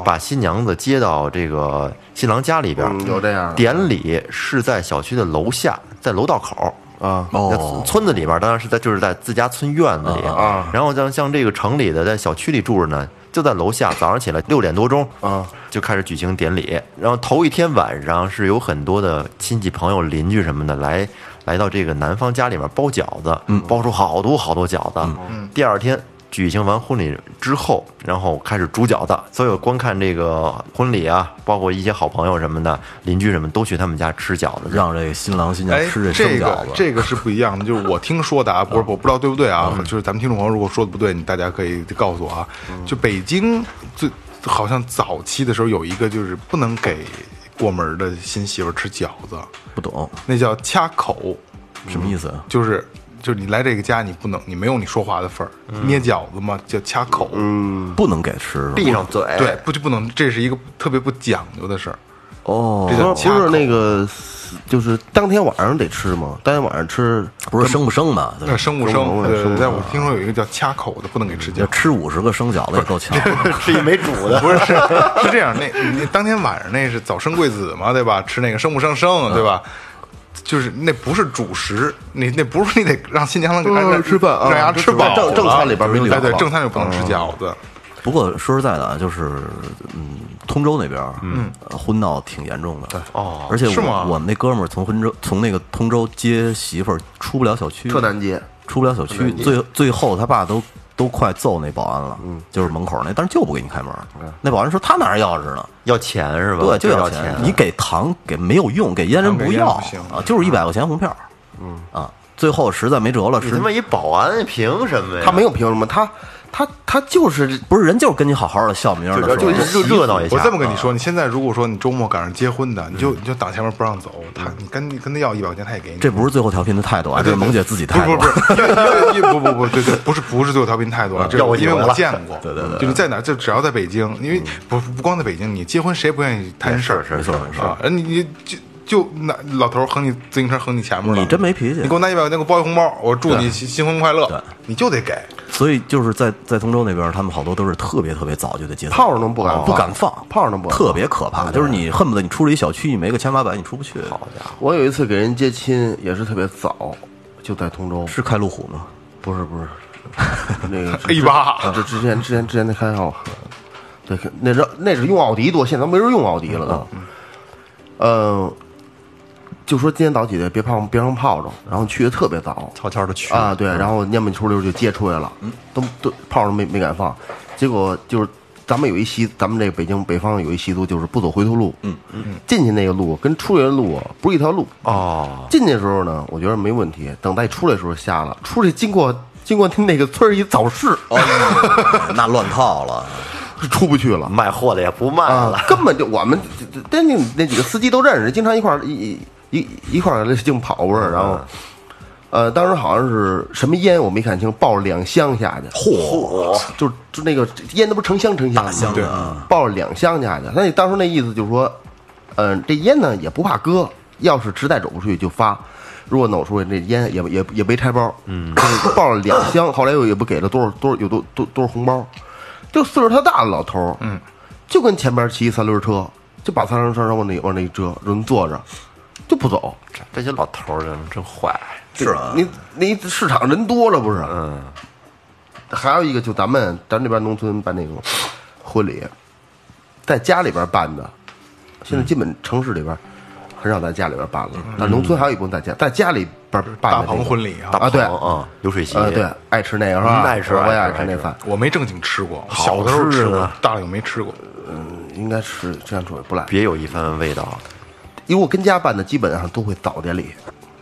Speaker 6: 把新娘子接到这个新郎家里边。
Speaker 3: 嗯有这样
Speaker 6: 典礼是在小区的楼下，在楼道口。
Speaker 3: 啊，
Speaker 4: 哦，
Speaker 6: 村子里边当然是在就是在自家村院子里
Speaker 3: 啊
Speaker 6: 然后像像这个城里的在小区里住着呢，就在楼下，早上起来六点多钟
Speaker 3: 啊。
Speaker 6: 就开始举行典礼，然后头一天晚上是有很多的亲戚朋友邻居什么的来来到这个男方家里面包饺子，包出好多好多饺子，第二天。举行完婚礼之后，然后开始煮饺子。所有观看这个婚礼啊，包括一些好朋友什么的、邻居什么，都去他们家吃饺子。
Speaker 4: 让这个新郎新娘
Speaker 2: 哎，
Speaker 4: 吃
Speaker 2: 这生
Speaker 4: 饺子，
Speaker 2: 这个是不一样的，就是我听说的啊，不是我不知道对不对啊，就是咱们听众朋友如果说的不对，你大家可以告诉我啊。就北京最好像早期的时候有一个就是不能给过门的新媳妇吃饺子，
Speaker 4: 不懂
Speaker 2: 那叫掐口，
Speaker 4: 什么意思啊？
Speaker 2: 就是就是你来这个家你不能你没有你说话的份儿，捏饺子嘛叫掐口，
Speaker 4: 不能给吃
Speaker 6: 闭上嘴，
Speaker 2: 对，不就不能，这是一个特别不讲究的事儿。
Speaker 4: 哦
Speaker 2: 这叫
Speaker 3: 不
Speaker 2: 掐口
Speaker 3: 是那个，就是当天晚上得吃吗？当天晚上吃
Speaker 4: 不是生不生嘛？对
Speaker 2: 那生不
Speaker 3: 生不
Speaker 2: 生？对对，
Speaker 3: 生不
Speaker 2: 但我听说有一个叫掐口的，不能给吃饺。
Speaker 4: 要吃五十个生饺子也够呛。
Speaker 6: 吃一没煮的，
Speaker 2: 不是是是这样，那那当天晚上那是早生贵子嘛，对吧？吃那个生不生生，对吧？就是那不是主食，你那不是你得让新娘子给
Speaker 3: 嗯
Speaker 2: 让
Speaker 3: 吃饭啊
Speaker 2: 让家吃饱了。
Speaker 3: 正正餐里边没有
Speaker 2: 哎对，正餐就不能吃饺子。
Speaker 4: 不过说实在的啊，就是嗯，通州那边嗯，婚闹挺严重的。
Speaker 6: 哦。
Speaker 4: 而且
Speaker 2: 是吗？
Speaker 4: 我我们那哥们儿从温州从那个通州接媳妇儿出不了小区，
Speaker 3: 特难接，
Speaker 4: 出不了小区，最最后他爸都都快揍那保安了，就是门口那，但是就不给你开门。那保安说他哪儿钥匙呢？
Speaker 6: 要钱是吧？
Speaker 4: 对，就
Speaker 6: 要
Speaker 4: 钱。你给糖给没有用，给烟人不要啊，就是一百块钱红票。嗯啊，最后实在没辙了，是
Speaker 6: 你他妈一保安凭什么呀？
Speaker 3: 他没有凭什么，他他他就是
Speaker 4: 不是人就是跟你好好的笑名儿的
Speaker 6: 就
Speaker 4: 时候
Speaker 6: 就热闹一下。
Speaker 2: 我这么跟你说，你现在如果说你周末赶上结婚的，你就你就挡前面不让走，他你跟你跟他要一百块钱，他也给你。
Speaker 4: 这不是最后调频的态度啊，这是萌姐自己态度。
Speaker 2: 不不不 不不不，对对，不是不是最后调频态度啊，这
Speaker 6: 我
Speaker 2: 因为我见过，
Speaker 4: 对对对
Speaker 2: 就是在哪，就只要在北京，因为不不光在北京，你结婚谁不愿意摊事儿？
Speaker 6: 是是
Speaker 4: 没错没错
Speaker 2: 啊，人你你就就那老头儿横你自行车横你前面了，
Speaker 4: 你真没脾气
Speaker 2: 你给我拿一百块钱给我包一红包，我祝你新新婚快乐，你就得给。
Speaker 4: 所以就是在在通州那边，他们好多都是特别特别早就得结束，
Speaker 3: 炮仗都不敢
Speaker 4: 不敢放，
Speaker 3: 炮仗都不敢放。
Speaker 4: 特别可怕。就是你恨不得你出了一小区，你没个千八百你出不去。好家伙，
Speaker 3: 我有一次给人接亲也是特别早，就在通州，
Speaker 4: 是开路虎吗？
Speaker 3: 不是不是，那个
Speaker 2: A 八
Speaker 3: 啊这之前之前之前那开号，对，那是那是用奥迪多，现在没人用奥迪了都。嗯，就说今天早起来别放别放炮仗，然后去的特别早，
Speaker 6: 悄悄的去。
Speaker 3: 啊，对，然后蔫不出溜就接出来了，都都炮仗没没敢放，结果就是咱们有一习，咱们这个北京北方有一习俗，就是不走回头路，嗯。嗯，进去那个路跟出来的路啊不是一条路，
Speaker 6: 哦，
Speaker 3: 进去的时候呢，我觉得没问题，等待出来的时候瞎了，出来经过经过那个村儿一早市，
Speaker 4: 那乱套了。
Speaker 3: 出不去了。
Speaker 6: 卖货的也不卖了。
Speaker 3: 啊，，根本就我们这这那那几个司机都认识，经常一块儿一一一一块儿净跑味儿，然后，呃，当时好像是什么烟我没看清，抱了两箱下去，嚯，就就那个烟那不成箱成箱的抱了两箱下去。那你当时那意思就是说，嗯、这烟呢也不怕搁，要是实在走不出去就发。如果弄出去，那烟也也也没拆包，嗯，抱了两箱，后来又也不给了多少多少有多多多少红包，就岁数特大的老头儿，嗯，就跟前边骑三轮车，就把三轮车往那往那一遮，人坐着，就不走。
Speaker 6: 这些老头儿人真坏。
Speaker 4: 是啊，
Speaker 3: 你你市场人多了不是？嗯。还有一个，就咱们咱这边农村办那种 婚礼，在家里边办的，现在基本城市里边很少在家里边办了，但农村还有一部分在家在家里边办
Speaker 2: 大
Speaker 3: 的这个
Speaker 2: 棚婚礼啊，
Speaker 3: 啊，对，
Speaker 6: 啊，流水席，
Speaker 3: 呃，对，爱吃那个是吧？
Speaker 6: 嗯爱吃
Speaker 3: 我也
Speaker 6: 爱吃
Speaker 3: 那饭，
Speaker 2: 我没正经吃过，小的时候吃过大了又没吃过。
Speaker 3: 嗯应该是这样说也不赖。
Speaker 6: 别有一番味道。
Speaker 3: 因为我跟家办的基本上都会早点里，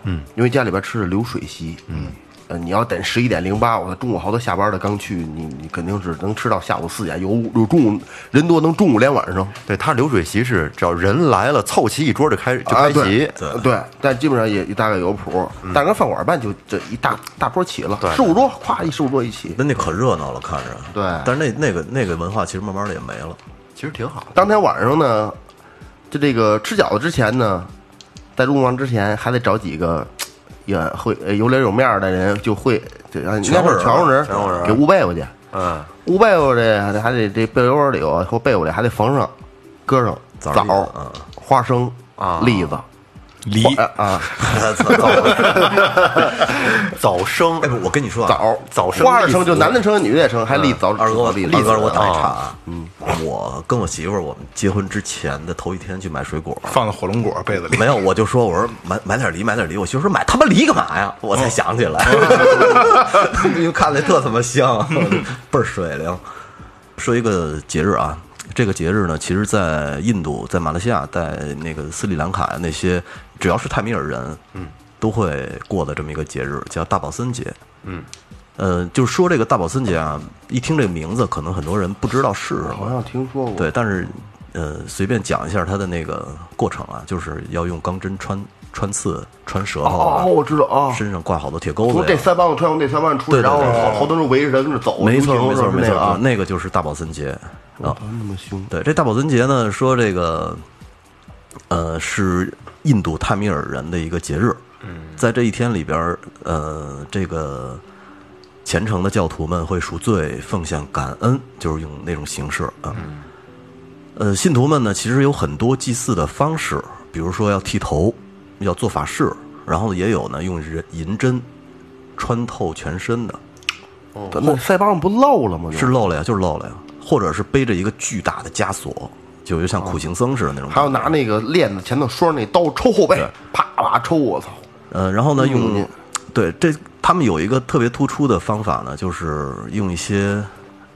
Speaker 3: 嗯，因为家里边吃的流水席，嗯，呃，你要等十一点零八，我中午好多下班的刚去，你你肯定是能吃到下午四点，有有中午人多能中午连晚上
Speaker 6: 对他流水席是只要人来了，凑齐一桌就开就
Speaker 3: 啊，
Speaker 6: 开席
Speaker 3: 对，对，但基本上也也大概有谱，但跟饭馆办就这一大大桌起了，十五桌，咵一十五桌一起，
Speaker 4: 那那可热闹了，看着。
Speaker 3: 对
Speaker 4: 但是那那个那个文化其实慢慢的也没了。
Speaker 6: 其实挺好。
Speaker 3: 当天晚上呢，就这个吃饺子之前呢，在入房之前还得找几个也会呃有脸有面的人，就会这啊，应该是全乎人，
Speaker 6: 全乎人
Speaker 3: 给捂被窝去，
Speaker 6: 嗯，
Speaker 3: 捂被窝的还得这被窝里头或被窝里还得缝上，搁上
Speaker 4: 枣
Speaker 3: 花生
Speaker 6: 啊
Speaker 3: 栗子、
Speaker 2: 梨
Speaker 3: 花啊。
Speaker 6: 早生
Speaker 4: 哎，不，我跟你说啊，
Speaker 3: 枣
Speaker 6: 早生
Speaker 3: 花儿生就男的生女的也生，还立早
Speaker 4: 二哥，
Speaker 3: 栗子
Speaker 4: 二哥，我打一岔啊。嗯，我跟我媳妇儿，我们结婚之前的头一天去买水果，
Speaker 2: 放在火龙果被子里，
Speaker 4: 没有，我就说我说买买点梨，买点梨。我媳妇说买他妈梨干嘛呀？我才想起来，因为看着特他妈香，倍儿水灵。说一个节日啊，这个节日呢，其实在印度、在马来西亚、在那个斯里兰卡那些，只要是泰米尔人，嗯，都会过的这么一个节日，叫大宝森节。嗯，呃，就是说这个大宝森节啊，一听这个名字，可能很多人不知道是什么。
Speaker 3: 好像听说过，
Speaker 4: 对，但是呃，随便讲一下它的那个过程啊，就是要用钢针穿穿刺、穿舌头啊，
Speaker 3: 哦，我知道啊，
Speaker 4: 身上挂好多铁钩子呀。
Speaker 3: 这三帮子穿过那三帮子出去，然后好好多人围着人跟着走，
Speaker 4: 没错，没错，没错，
Speaker 3: 那个啊，
Speaker 4: 那个就是大宝森节啊。
Speaker 3: 那么凶，
Speaker 4: 对，这大宝森节呢，说这个，呃，是印度泰米尔人的一个节日。嗯，在这一天里边儿，呃，这个虔诚的教徒们会赎罪、奉献感恩，就是用那种形式啊。呃，信徒们呢，其实有很多祭祀的方式，比如说要剃头，要做法事，然后也有呢用人银针穿透全身的，哦
Speaker 3: 那腮帮子不漏了吗？
Speaker 4: 是漏了呀，就是漏了呀，或者是背着一个巨大的枷锁，就就像苦行僧似的那种。
Speaker 3: 还有拿那个链子前头拴着那刀抽后背，啪啪抽，我操！
Speaker 4: 呃，然后呢，用
Speaker 3: 嗯。
Speaker 4: 对这他们有一个特别突出的方法呢，就是用一些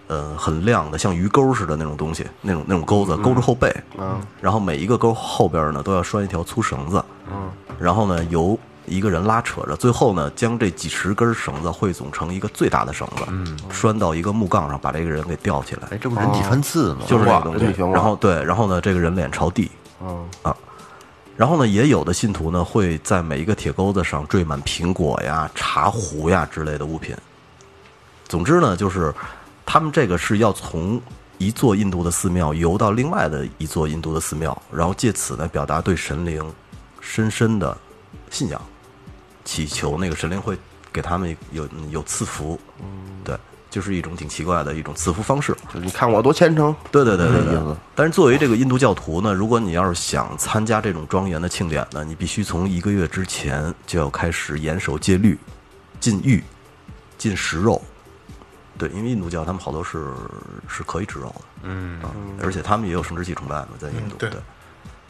Speaker 4: 呃很亮的像鱼钩似的那种东西，那种那种钩子勾住后背，嗯，然后每一个钩后边呢都要拴一条粗绳子，嗯，然后呢由一个人拉扯着，最后呢将这几十根绳子汇总成一个最大的绳子，嗯，拴到一个木杠上，把这个人给吊起来。
Speaker 6: 哎，，这不人体穿刺吗？
Speaker 4: 就是这个东西。然后对，然后呢，这个人脸朝地，
Speaker 3: 嗯。
Speaker 4: 啊，然后呢，也有的信徒呢会在每一个铁钩子上缀满苹果呀、茶壶呀之类的物品。总之呢，就是他们这个是要从一座印度的寺庙游到另外的一座印度的寺庙，然后借此呢表达对神灵深深的信仰，祈求那个神灵会给他们有有赐福。对，就是一种挺奇怪的一种赐福方式。
Speaker 3: 就你看我多虔诚，
Speaker 4: 对对对对对。但是作为这个印度教徒呢，如果你要是想参加这种庄严的庆典呢，你必须从一个月之前就要开始严守戒律，禁欲，禁食肉。对，因为印度教他们好多是是可以吃肉的，嗯啊，而且他们也有生殖器崇拜嘛，在印度。
Speaker 2: 对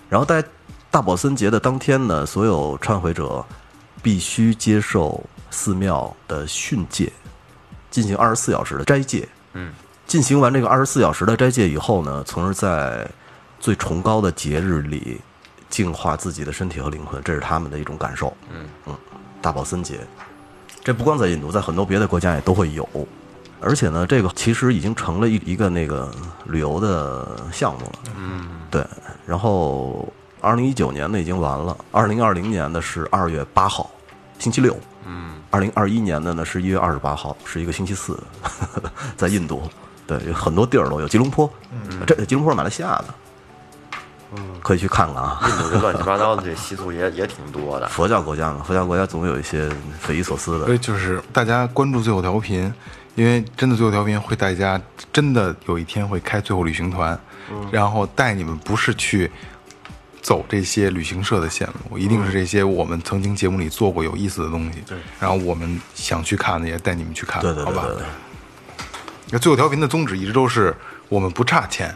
Speaker 4: 然后在大宝森节的当天呢，所有忏悔者必须接受寺庙的训诫，进行二十四小时的斋戒。嗯进行完这个二十四小时的斋戒以后呢，从而在最崇高的节日里净化自己的身体和灵魂，这是他们的一种感受。嗯嗯，大宝森节，这不光在印度，在很多别的国家也都会有。而且呢，这个其实已经成了一一个那个旅游的项目了。嗯，对。然后，二零一九年的已经完了，二零二零年的是二月八号，星期六。嗯，二零二一年的呢是一月二十八号，是一个星期四，在印度。对，有很多地儿都有，吉隆坡，嗯这吉隆坡是马来西亚的，嗯，可以去看看啊。
Speaker 6: 印度这乱七八糟的 这习俗也也挺多的。
Speaker 4: 佛教国家嘛，佛教国家总有一些匪夷所思的
Speaker 2: 所以就是大家关注最后调频，因为真的最后调频会带大家真的有一天会开最后旅行团，然后带你们不是去走这些旅行社的线路，一定是这些我们曾经节目里做过有意思的东西。对，然后我们想去看的也带你们去看，
Speaker 4: 对对
Speaker 2: 好吧
Speaker 4: 对对对。
Speaker 2: 那最后调频的宗旨一直都是我们不差钱，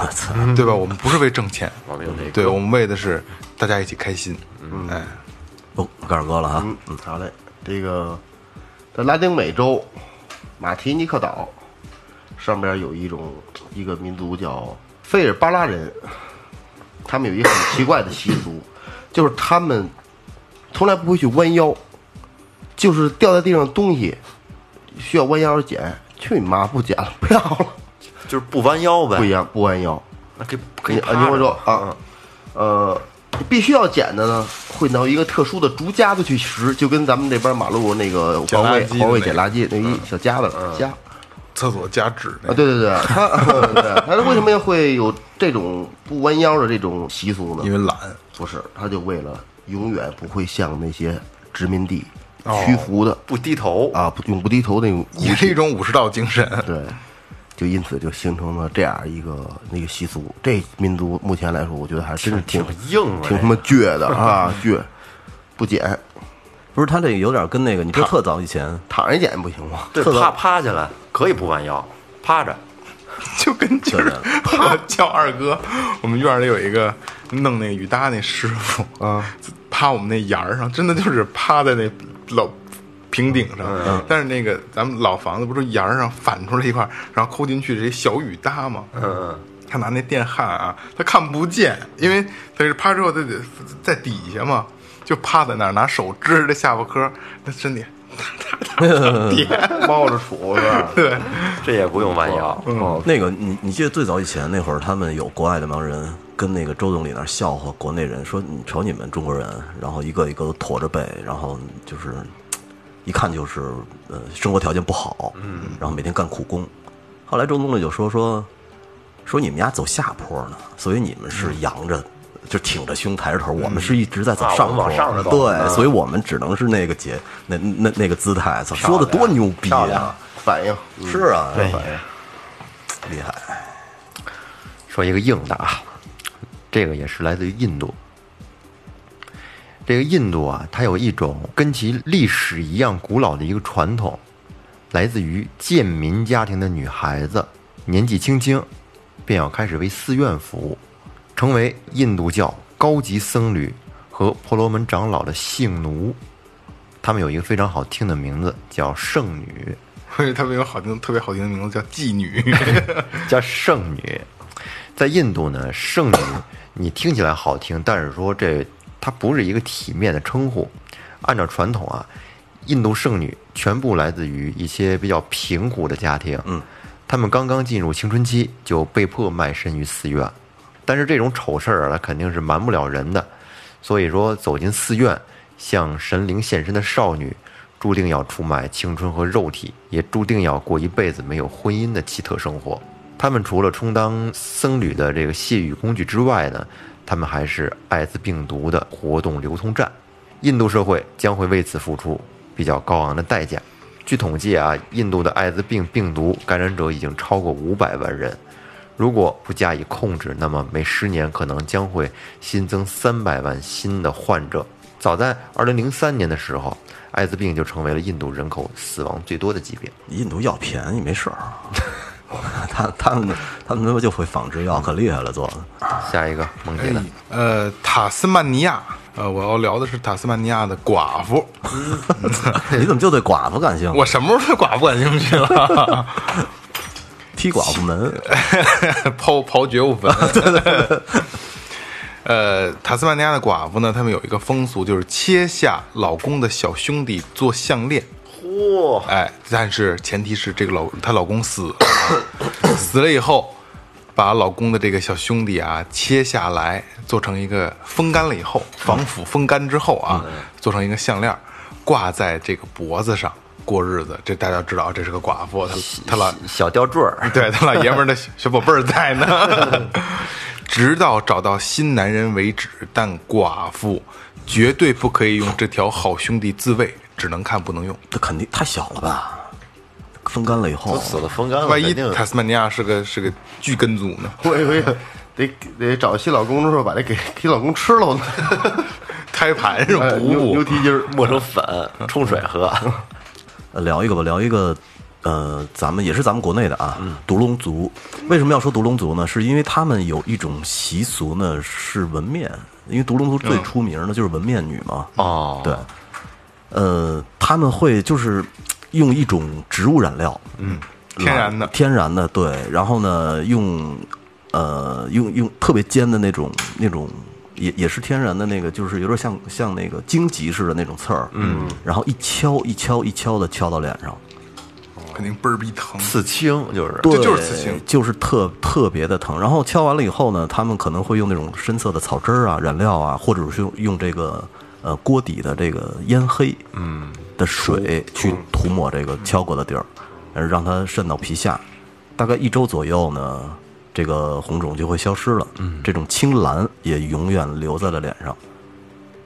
Speaker 2: 对吧？我们不是为挣钱，对我们为的是大家一起开心。哎，
Speaker 4: 哦，我告诉哥了啊，
Speaker 3: 嗯，好嘞。这个在拉丁美洲马提尼克岛上边有一种一个民族叫费尔巴拉人，他们有一个很奇怪的习俗，就是他们从来不会去弯腰，就是掉在地上的东西需要弯腰捡，去你妈不捡了，不要了，
Speaker 6: 就是不弯腰呗。
Speaker 3: 不一样，不弯腰。
Speaker 6: 那可以可以
Speaker 3: 啊，你跟我说啊，呃，必须要捡的呢，会拿一个特殊的竹夹子去拾，就跟咱们这边马路那个环卫环卫捡垃圾那一小夹子夹
Speaker 2: 厕所加纸
Speaker 3: 啊，对对对，他 对他为什么会有这种不弯腰的这种习俗呢？
Speaker 2: 因为懒。
Speaker 3: 不是，他就为了永远不会向那些殖民地
Speaker 2: 哦
Speaker 3: 屈服的
Speaker 6: 不低头，
Speaker 3: 啊，不永不低头那种
Speaker 2: 也是一种武士道精神。
Speaker 3: 对，就因此就形成了这样一个那个习俗。这民族目前来说，我觉得还真是挺
Speaker 6: 挺硬啊
Speaker 3: 挺他妈倔的啊，倔，不捡，
Speaker 4: 不是他这有点跟那个，你说特早以前，
Speaker 3: 躺着捡不行吗？
Speaker 6: 对，
Speaker 4: 特
Speaker 6: 趴趴下来可以不弯腰，趴着。
Speaker 2: 就跟就是我 叫二哥，我们院里有一个弄那个雨搭那师傅
Speaker 3: 啊，
Speaker 2: 趴我们那檐儿上，真的就是趴在那老平顶上。
Speaker 3: 嗯
Speaker 2: 但是那个咱们老房子不是沿儿上反出来一块儿，然后抠进去这些小雨搭嘛。
Speaker 6: 嗯嗯，
Speaker 2: 他拿那电焊啊，他看不见，因为他是趴之后他得在底下嘛，就趴在那儿，拿手支着下巴颏，那身体 点，
Speaker 3: 猫着杵是吧？
Speaker 2: 对，
Speaker 6: 这也不用弯腰。
Speaker 3: 哦，
Speaker 4: 那个你你记得最早以前那会儿，他们有国外的帮人跟那个周总理那儿笑话国内人，说你瞅你们中国人，然后一个一个都驼着背，然后就是一看就是呃生活条件不好，嗯，然后每天干苦工。后来周总理就说说说你们家走下坡呢，所以你们是扬着就挺着胸抬着头，我们是一直在走
Speaker 6: 啊
Speaker 4: 上坡，对，
Speaker 6: 嗯。
Speaker 4: 所以我们只能是那个节那那那个姿态，操，说的多牛逼啊！
Speaker 3: 反应，嗯。
Speaker 4: 是啊，
Speaker 6: 对。
Speaker 4: 反应。厉害。
Speaker 6: 说一个硬的啊，这个也是来自于印度。这个印度啊，它有一种跟其历史一样古老的一个传统，来自于贱民家庭的女孩子，年纪轻轻便要开始为寺院服务，成为印度教高级僧侣和婆罗门长老的性奴。他们有一个非常好听的名字，叫圣女。
Speaker 2: 他们有好听、特别好听的名字叫妓女。
Speaker 6: 叫圣女，在印度呢，圣女你听起来好听，但是说这它不是一个体面的称呼。按照传统啊，印度圣女全部来自于一些比较贫苦的家庭，嗯，他们刚刚进入青春期就被迫卖身于寺院，但是这种丑事儿啊，它肯定是瞒不了人的，所以说走进寺院向神灵献身的少女。注定要出卖青春和肉体，也注定要过一辈子没有婚姻的奇特生活。他们除了充当僧侣的这个泄欲工具之外呢，他们还是艾滋病毒的活动流通站。印度社会将会为此付出比较高昂的代价。据统计啊，印度的艾滋病病毒感染者已经超过五百万人。如果不加以控制，那么每十年可能将会新增三百万新的患者。早在二零零三年的时候，艾滋病就成为了印度人口死亡最多的疾病。
Speaker 4: 印度药便宜没事儿，他他们他们他妈就会仿制药，可厉害了做的。
Speaker 6: 下一个梦姐的，
Speaker 2: 呃，塔斯曼尼亚，呃，我要聊的是塔斯曼尼亚的寡妇。
Speaker 4: 你怎么就对寡妇感兴趣？
Speaker 2: 我什么时候对寡妇感兴趣了？
Speaker 4: 踢寡妇门，
Speaker 2: 刨刨觉悟坟。对对对。呃，塔斯曼尼亚的寡妇呢，他们有一个风俗，就是切下老公的小兄弟做项链。嚯！哎，但是前提是这个老她老公死了，死了以后，把老公的这个小兄弟啊切下来，做成一个风干了以后，防腐风干之后啊，做成一个项链，挂在这个脖子上过日子。这大家知道，这是个寡妇，她她老
Speaker 6: 小吊坠儿，
Speaker 2: 对她老爷们儿的小 小宝贝儿在呢，直到找到新男人为止。但寡妇绝对不可以用这条好兄弟自卫，只能看不能用。
Speaker 4: 这肯定太小了吧？风干了以后，
Speaker 6: 死了风干了，
Speaker 2: 万一塔斯曼尼亚是个是个巨根族呢？
Speaker 3: 我以为得得找新老公的时候把这给给老公吃了呢，
Speaker 2: 胎盘是
Speaker 3: 吧牛
Speaker 2: 补补
Speaker 3: 牛蹄筋儿，
Speaker 6: 磨成粉冲水喝。
Speaker 4: 呃聊一个吧，聊一个，呃，咱们也是咱们国内的啊，独龙族。为什么要说独龙族呢？是因为他们有一种习俗呢，是纹面。因为独龙族最出名的就是纹面女嘛。
Speaker 6: 哦，
Speaker 4: 对，呃，他们会就是用一种植物染料，嗯，
Speaker 2: 天然的
Speaker 4: 天然的，对。然后呢，用呃用用特别尖的那种那种。也也是天然的那个，就是有点像像那个荆棘似的那种刺儿，嗯，然后一敲一敲一敲的敲到脸上，
Speaker 2: 肯定倍儿逼疼。
Speaker 6: 刺青就是，
Speaker 4: 对，
Speaker 2: 这就是刺青
Speaker 4: 就是特特别的疼。然后敲完了以后呢，他们可能会用那种深色的草汁儿啊、染料啊，或者是用用这个呃锅底的这个烟黑嗯的水去涂抹这个敲过的地儿，呃让它渗到皮下。大概一周左右呢，这个红肿就会消失了。嗯，这种青蓝也永远留在了脸上。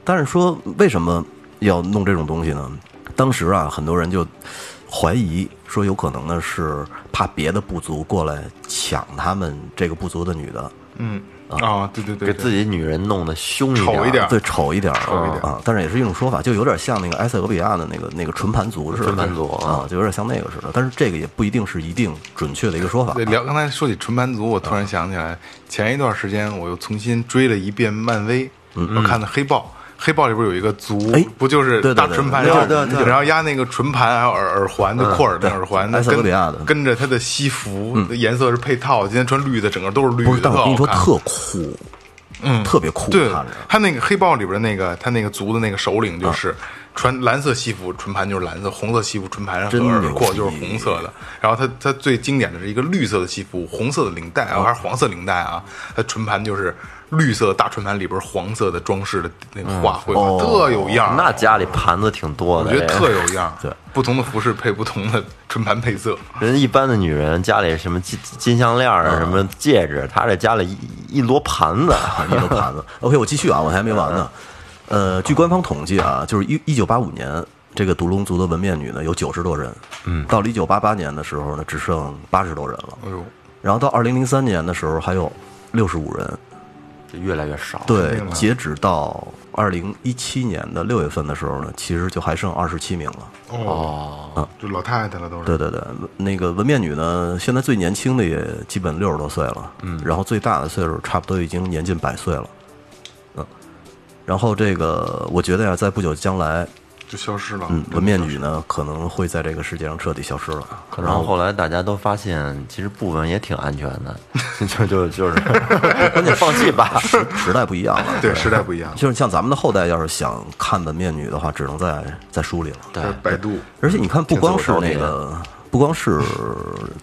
Speaker 4: 但是说为什么要弄这种东西呢？当时啊，很多人就怀疑说，有可能呢是怕别的部族过来抢他们这个部族的女的，
Speaker 2: 嗯啊，对对对，对
Speaker 6: 给自己女人弄得凶
Speaker 2: 丑一点
Speaker 4: 对丑一点儿
Speaker 2: 丑一点
Speaker 4: 啊。但是也是一种说法，就有点像那个埃塞俄比亚的那个那个纯盘族似的，
Speaker 6: 纯盘族
Speaker 4: 啊，就有点像那个似的。但是这个也不一定是一定准确的一个说法。
Speaker 2: 对，聊刚才说起纯盘族，我突然想起来，前一段时间我又重新追了一遍漫威，嗯我看的黑豹。黑豹里边有一个族
Speaker 4: 嗯哎，
Speaker 2: 不就是大纯盘，
Speaker 4: 对
Speaker 2: 然后压那个纯盘，还有耳耳环，就扩耳的耳环，
Speaker 4: 埃塞俄比亚的
Speaker 2: 跟跟着他的西服颜色是配套。今天穿绿的，整个都是绿，的，
Speaker 4: 但我跟你说
Speaker 2: 特
Speaker 4: 酷，嗯，特别酷，
Speaker 2: 对。他那个黑豹里边那个他那个族的那个首领就是穿蓝色西服，纯盘就是蓝色；红色西服，纯盘上耳廓就是红色的。然后他他最经典的是一个绿色的西服，红色的领带啊，还是黄色领带啊？他纯盘就是绿色的大春盘里边黄色的装饰的那个画绘画，
Speaker 4: 哦
Speaker 2: 特有样儿。
Speaker 6: 那家里盘子挺多的，
Speaker 2: 我觉得特有样儿。
Speaker 4: 对，
Speaker 2: 不同的服饰配不同的春盘配色。
Speaker 6: 人一般的女人家里什么金金项链啊，什么戒指，她这家里一一摞盘子，
Speaker 4: 一个盘子。OK，我继续啊，我还没完呢。呃，据官方统计啊，就是一一九八五年，这个独龙族的纹面女呢有九十多人，嗯，到了一九八八年的时候呢，只剩八十多人了。
Speaker 2: 哎呦，
Speaker 4: 然后到二零零三年的时候，还有六十五人。
Speaker 6: 就越来越少。
Speaker 4: 对，截止到二零一七年的六月份的时候呢，其实就还剩二十七名了。
Speaker 2: 哦，就老太太了都是。
Speaker 4: 对对对，那个纹面女呢，现在最年轻的也基本六十多岁了，嗯，然后最大的岁数差不多已经年近百岁了，嗯，然后这个我觉得呀，在不久将来，
Speaker 2: 就消失了。
Speaker 4: 嗯，纹面女呢可能会在这个世界上彻底消失了。
Speaker 6: 可能后来大家都发现，其实不纹也挺安全的，就就就是，赶紧放弃吧。
Speaker 4: 时时代不一样了，
Speaker 2: 对，时代不一样。
Speaker 4: 就是像咱们的后代，要是想看纹面女的话，只能在在书里了。
Speaker 2: 对，百度
Speaker 4: 而且你看，不光是那个，不光是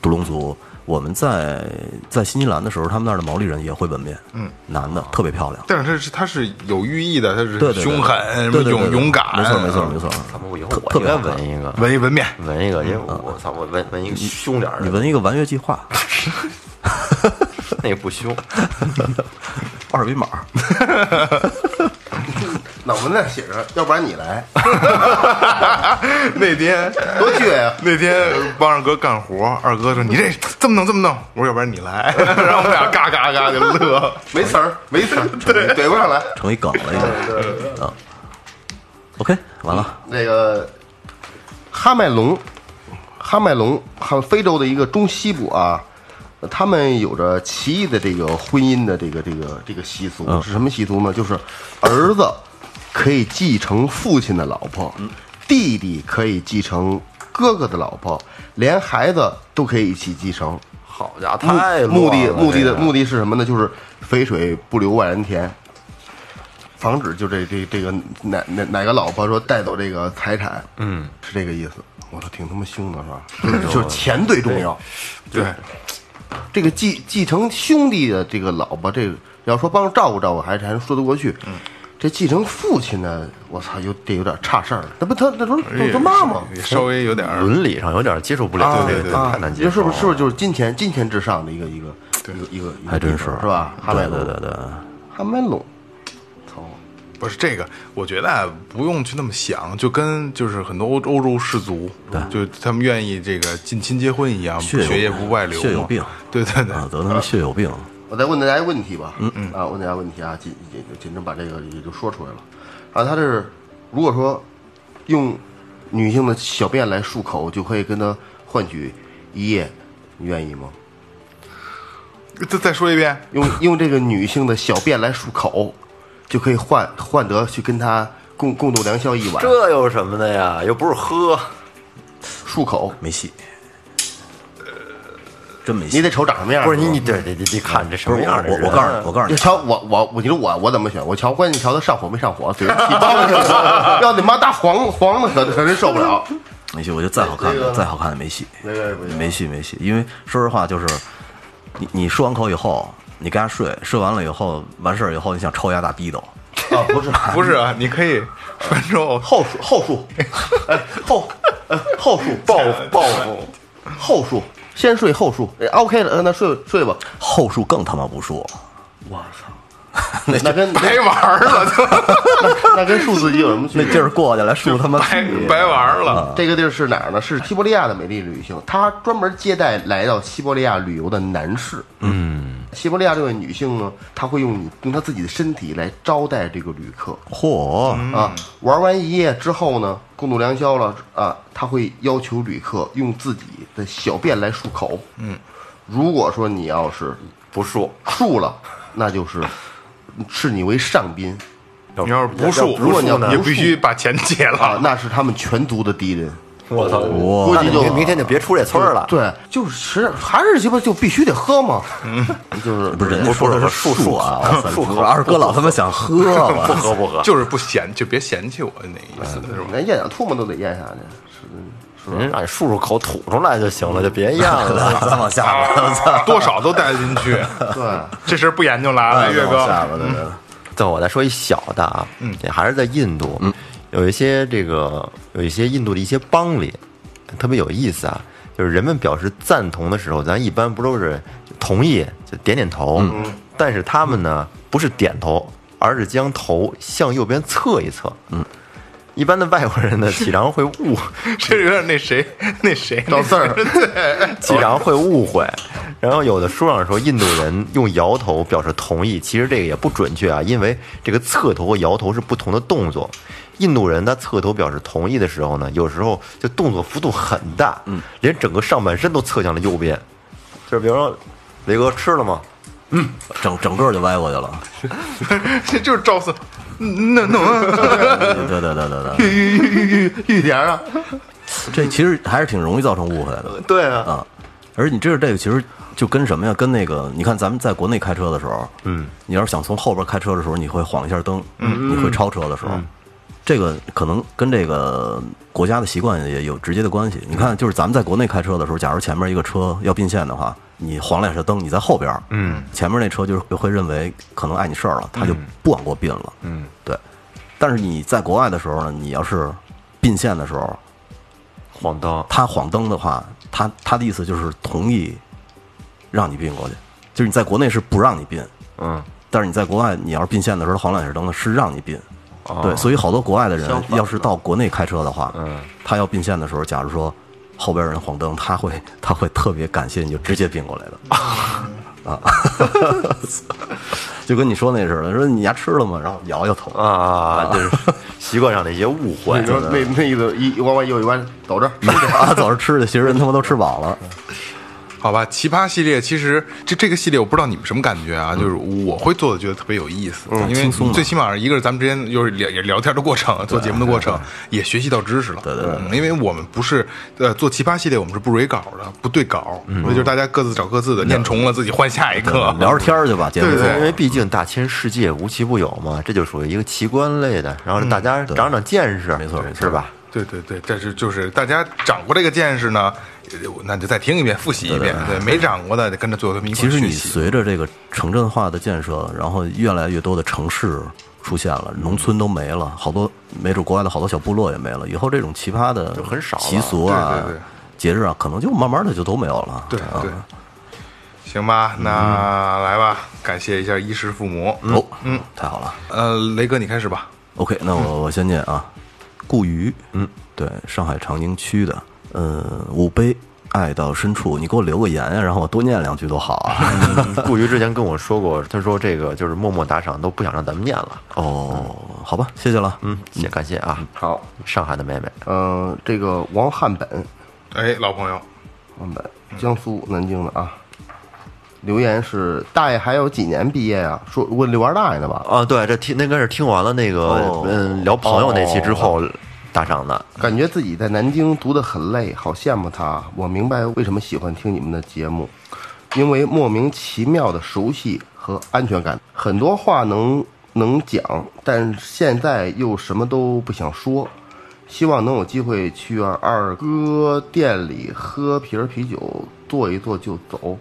Speaker 4: 独龙族，我们在在新西兰的时候，他们那儿的毛利人也会纹面，嗯，男的特别漂亮，
Speaker 2: 但是它是它是有寓意的，它是凶狠，什么勇勇敢，
Speaker 4: 没错没错没错。
Speaker 6: 咱们我以后我应该
Speaker 4: 特别
Speaker 6: 纹一个，
Speaker 2: 纹一纹面，
Speaker 6: 纹一个，因为我我操，我纹纹一个凶点儿的，
Speaker 4: 你纹一个完月计划，
Speaker 6: 那也不凶，
Speaker 4: 二维码，
Speaker 3: 那我们那写着，要不然你来，
Speaker 2: 那天
Speaker 3: 多倔呀！
Speaker 2: 那天帮二哥干活，二哥说：“你这这么弄这么弄。”我说：“要不然你来。”然后我们俩嘎嘎嘎就乐。
Speaker 3: 没词儿，没词儿，对，怼不上来。
Speaker 4: 成一梗了已经。啊，OK，完了。
Speaker 3: 那个哈麦隆，哈麦隆，哈非洲的一个中西部啊，他们有着奇异的这个婚姻的这个这个这个习俗，是什么习俗呢？就是儿子可以继承父亲的老婆，弟弟可以继承哥哥的老婆，连孩子都可以一起继承。
Speaker 6: 好家伙，
Speaker 3: 目
Speaker 6: 太
Speaker 3: 目的目的的目的是什么呢？就是肥水不流外人田，防止就这这这个哪哪哪个老婆说带走这个财产，嗯，是这个意思。我说，挺他妈凶的是吧？就是就是钱最重要。
Speaker 2: 对，
Speaker 3: 这个继继承兄弟的这个老婆，这个要说帮照顾照顾，还还说得过去。嗯，这继承父亲呢，我操，有得有点差事儿了。那不他那都是都他妈吗？
Speaker 2: 稍微有点
Speaker 6: 伦理上有点接受不了，
Speaker 3: 啊
Speaker 6: 这个
Speaker 2: 对对
Speaker 6: 太难接受
Speaker 3: 是不是是不是就是金钱金钱至上的一个一个一个一个一个
Speaker 4: 还真是
Speaker 3: 是吧？哈麦隆，
Speaker 4: 对对对对，
Speaker 3: 哈麦隆，操。
Speaker 2: 不是这个，我觉得啊，不用去那么想，就跟就是很多欧欧洲氏族，就他们愿意这个近亲结婚一样，
Speaker 4: 血有
Speaker 2: 血液不外流，
Speaker 4: 血有病
Speaker 2: 对对对，
Speaker 4: 啊，得他妈血有病。
Speaker 3: 我再问大家一个问题吧，嗯嗯啊，问大家问题啊，紧紧紧着把这个也就说出来了啊。他这是如果说用女性的小便来漱口，就可以跟他换取一夜，你愿意吗？
Speaker 2: 再再说一遍，
Speaker 3: 用用这个女性的小便来漱口，就可以换换得去跟他共共度良宵一晚。
Speaker 6: 这有什么的呀？又不是喝，
Speaker 3: 漱口，
Speaker 4: 没戏，真没戏。
Speaker 3: 你得瞅长什么样。
Speaker 6: 不是你你对对对，你看这什么样的人？
Speaker 4: 我我告诉你，我告诉你，
Speaker 3: 你瞧我我我，你说我我怎么选？我瞧关键瞧他上火没上火，嘴上起包的，要你妈大黄黄的可可真受不了。
Speaker 4: 没戏。我觉得再好看的再好看的没戏，
Speaker 3: 没没
Speaker 4: 戏没戏。因为说实话，就是你你漱完口以后，你跟他睡，睡完了以后完事儿以后，你想抽牙打逼斗，
Speaker 3: 啊，不是
Speaker 2: 不是啊，你可以反正
Speaker 3: 后数后数，哎后呃后数报报后数，先睡后数。哎 OK 了，呃那睡睡吧。
Speaker 4: 后述更他妈不说。
Speaker 3: 那那跟
Speaker 2: 白玩儿了，就
Speaker 3: 那跟数字机有什么区别？
Speaker 4: 那劲儿过去了，数他妈
Speaker 2: 白白玩儿了。
Speaker 3: 这个地儿是哪儿呢？是西伯利亚的美丽旅行，他专门接待来到西伯利亚旅游的男士。嗯，西伯利亚这位女性呢，她会用用她自己的身体来招待这个旅客。
Speaker 4: 嚯，
Speaker 3: 啊，玩完一夜之后呢，共度良宵了啊，她会要求旅客用自己的小便来漱口。嗯，如果说你要是
Speaker 6: 不漱，
Speaker 3: 漱了，那就是视你为上宾
Speaker 2: 你要是不漱，
Speaker 3: 如果你要不
Speaker 2: 也必须把钱结
Speaker 3: 啊，
Speaker 2: 了。
Speaker 3: 那是他们全族的敌人。
Speaker 6: 我操！
Speaker 3: 估计就
Speaker 6: 明明天就别出这村儿了。
Speaker 3: 对，就是实还是鸡巴就必须得喝嘛。嗯，就是
Speaker 4: 不是人家说的是
Speaker 6: 漱
Speaker 4: 数啊，我操
Speaker 6: 漱口
Speaker 4: 二哥老他妈想喝
Speaker 6: 不，喝不喝，
Speaker 2: 就是不嫌，就别嫌弃我那意思，是吧？
Speaker 3: 连咽点唾沫都得咽下去，
Speaker 6: 人让你漱漱口吐出来就行了，就别咽了。
Speaker 4: 再往下吧，
Speaker 2: 多少都带得进去。
Speaker 3: 对，
Speaker 2: 这事不研究了啊，岳哥。
Speaker 4: 再往下吧，对对。
Speaker 6: 最后我再说一小的啊，嗯，也还是在印度，嗯，有一些这个有一些印度的一些邦里，特别有意思啊，就是人们表示赞同的时候，咱一般不都是同意就点点头，嗯，但是他们呢不是点头，而是将头向右边侧一侧，嗯。一般的外国人呢，经常会误，
Speaker 2: 这有点那谁那谁
Speaker 3: 赵四儿
Speaker 2: 对，
Speaker 6: 经常会误会。然后有的书上说印度人用摇头表示同意，其实这个也不准确啊，因为这个侧头和摇头是不同的动作。印度人他侧头表示同意的时候呢，有时候就动作幅度很大，嗯，连整个上半身都侧向了右边。就是比如说，雷哥吃了吗？
Speaker 4: 嗯整整个就歪过去了。
Speaker 2: 这 就是赵四，那那
Speaker 4: 对对对对对，
Speaker 3: 玉玉玉玉玉点啊，
Speaker 4: 这其实还是挺容易造成误会的
Speaker 6: 对啊，
Speaker 4: 啊。而你知道这个其实就跟什么呀？跟那个你看咱们在国内开车的时候，嗯，你要是想从后边开车的时候，你会晃一下灯，嗯，你会超车的时候，这个可能跟这个国家的习惯也有直接的关系。你看，就是咱们在国内开车的时候，假如前面一个车要并线的话，你晃两下灯，你在后边，嗯，前面那车就是会认为可能碍你事儿了，他就不往过并了，嗯，对。但是你在国外的时候呢，你要是并线的时候，
Speaker 6: 晃灯，
Speaker 4: 他晃灯的话，他他的意思就是同意让你并过去，就是你在国内是不让你并，
Speaker 6: 嗯，
Speaker 4: 但是你在国外，你要是并线的时候晃两下灯呢，是让你并。对，所以好多国外的人要是到国内开车的话，
Speaker 6: 嗯，
Speaker 4: 他要并线的时候，假如说后边人黄灯，他会他会特别感谢你就直接并过来的。啊，就跟你说那似的，说你家吃了吗？然后摇摇头，
Speaker 6: 啊，就是习惯上的一些误会
Speaker 3: 你。说那那意思一弯弯右一弯，走这儿，
Speaker 4: 啊，走着吃的，其实人他妈都吃饱了。
Speaker 2: 好吧，奇葩系列其实这这个系列我不知道你们什么感觉啊，就是我会做的觉得特别有意思，因为最起码一个是咱们之间又是聊也聊天的过程，做节目的过程也学习到知识了。对对对，因为我们不是呃做奇葩系列，我们是不蕊稿的，不对稿，所以就是大家各自找各自的，念重了自己换下一个。
Speaker 4: 聊着天儿去吧，
Speaker 2: 对对
Speaker 6: 因为毕竟大千世界无奇不有嘛，这就属于一个奇观类的，然后大家长长见识，
Speaker 4: 没错没错。
Speaker 6: 是吧？
Speaker 2: 对对对，但是就是大家长过这个见识呢，呃那就再听一遍，复习一遍。对，没掌握的得跟着做
Speaker 4: 其实你。随着这个城镇化的建设，然后越来越多的城市出现了，农村都没了，好多没准国外的好多小部落也没了。以后这种奇葩的
Speaker 6: 就很少了
Speaker 4: 习俗啊、
Speaker 2: 对对对
Speaker 4: 节日啊，可能就慢慢的就都没有了。
Speaker 2: 对
Speaker 4: 啊
Speaker 2: 对，行吧，那来吧，感谢一下衣食父母。
Speaker 4: 哦，嗯，太好了。
Speaker 2: 呃，雷哥你开始吧。
Speaker 4: OK，那我我先念啊，顾瑜，嗯，对，上海长宁区的，呃，五杯爱到深处，你给我留个言呀，然后我多念两句多好啊。
Speaker 6: 顾瑜之前跟我说过，他说这个就是默默打赏都不想让咱们念了。
Speaker 4: 哦，好吧，谢谢了。
Speaker 6: 嗯，也感谢啊，
Speaker 3: 好，
Speaker 6: 上海的妹妹，
Speaker 3: 嗯，这个王汉本，
Speaker 2: 哎，老朋友，
Speaker 3: 王本，江苏南京的啊。留言是大爷还有几年毕业啊？说问刘二大爷的吧？
Speaker 6: 啊，对，这听那应该是听完了那个、
Speaker 4: 哦
Speaker 6: 嗯聊朋友那期之后大赏的。
Speaker 3: 感觉自己在南京读得很累，好羡慕他。我明白为什么喜欢听你们的节目，因为莫名其妙的熟悉和安全感，很多话能能讲，但现在又什么都不想说。希望能有机会去二哥店里喝瓶啤酒，坐一坐就走。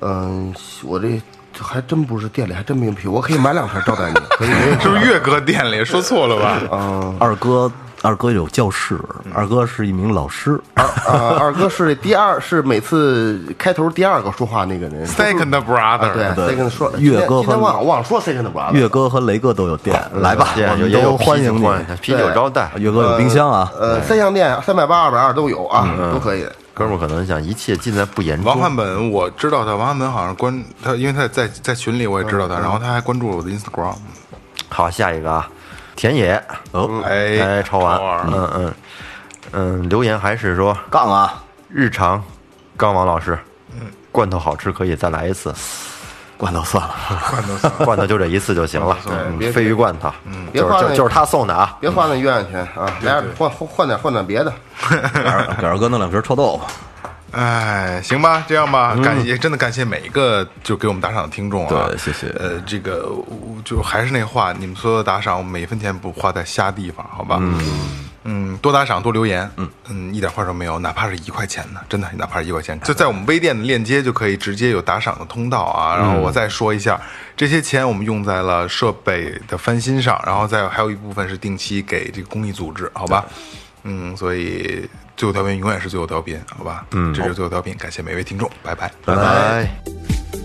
Speaker 3: 嗯，我这还真不是店里，还真没有啤酒，我可以买两瓶招待你，
Speaker 2: 是不是岳哥店里说错了吧？
Speaker 4: 嗯二哥，二哥有教室，二哥是一名老师。
Speaker 3: 啊，二哥是第二，是每次开头第二个说话那个人。
Speaker 2: Second
Speaker 3: 啊
Speaker 2: brother，
Speaker 3: 对，second 说
Speaker 4: 岳哥和
Speaker 3: 忘忘说 second brother，
Speaker 4: 岳哥和雷哥都有店，来吧，我们
Speaker 6: 也有
Speaker 4: 都欢迎你。
Speaker 6: 啤酒招待。
Speaker 4: 岳哥有冰箱啊，
Speaker 3: 呃，三项店三百八、二百二都有啊，都可以。
Speaker 6: 哥们儿可能想一切尽在不言中。
Speaker 2: 王汉本我知道他，王汉本好像关他，因为他在在群里我也知道他，然后他还关注了我的 Instagram。
Speaker 6: 好，下一个啊，田野，
Speaker 4: 哦，
Speaker 2: 哎
Speaker 6: 哎，超完，嗯嗯嗯，留言还是说
Speaker 4: 杠啊，
Speaker 6: 日常，杠王老师，罐头好吃可以再来一次，
Speaker 4: 罐头算了，
Speaker 2: 罐头算
Speaker 6: 罐头就这一次就行了，对
Speaker 3: 别
Speaker 6: 鲱鱼罐头，就是
Speaker 3: 别花那
Speaker 6: 就就是他送的啊，
Speaker 3: 别花那冤枉钱啊，来点换换换点换点别的。
Speaker 4: 给二哥弄两瓶臭豆腐。
Speaker 2: 哎，行吧，这样吧，感谢，真的感谢每一个就给我们打赏的听众啊，
Speaker 4: 对谢谢。
Speaker 2: 呃，这个我就还是那话，你们所有的打赏，我每一分钱不花在瞎地方，好吧？嗯，嗯，多打赏，多留言，嗯嗯，一点坏处没有，哪怕是一块钱呢，真的，哪怕是一块钱，就在我们微店的链接就可以直接有打赏的通道啊。然后我再说一下，这些钱我们用在了设备的翻新上，然后再还有一部分是定期给这个公益组织，好吧？嗯，所以最后调频永远是最后调频，好吧？嗯，这是最后调频，感谢每位听众，拜拜。
Speaker 6: 拜拜。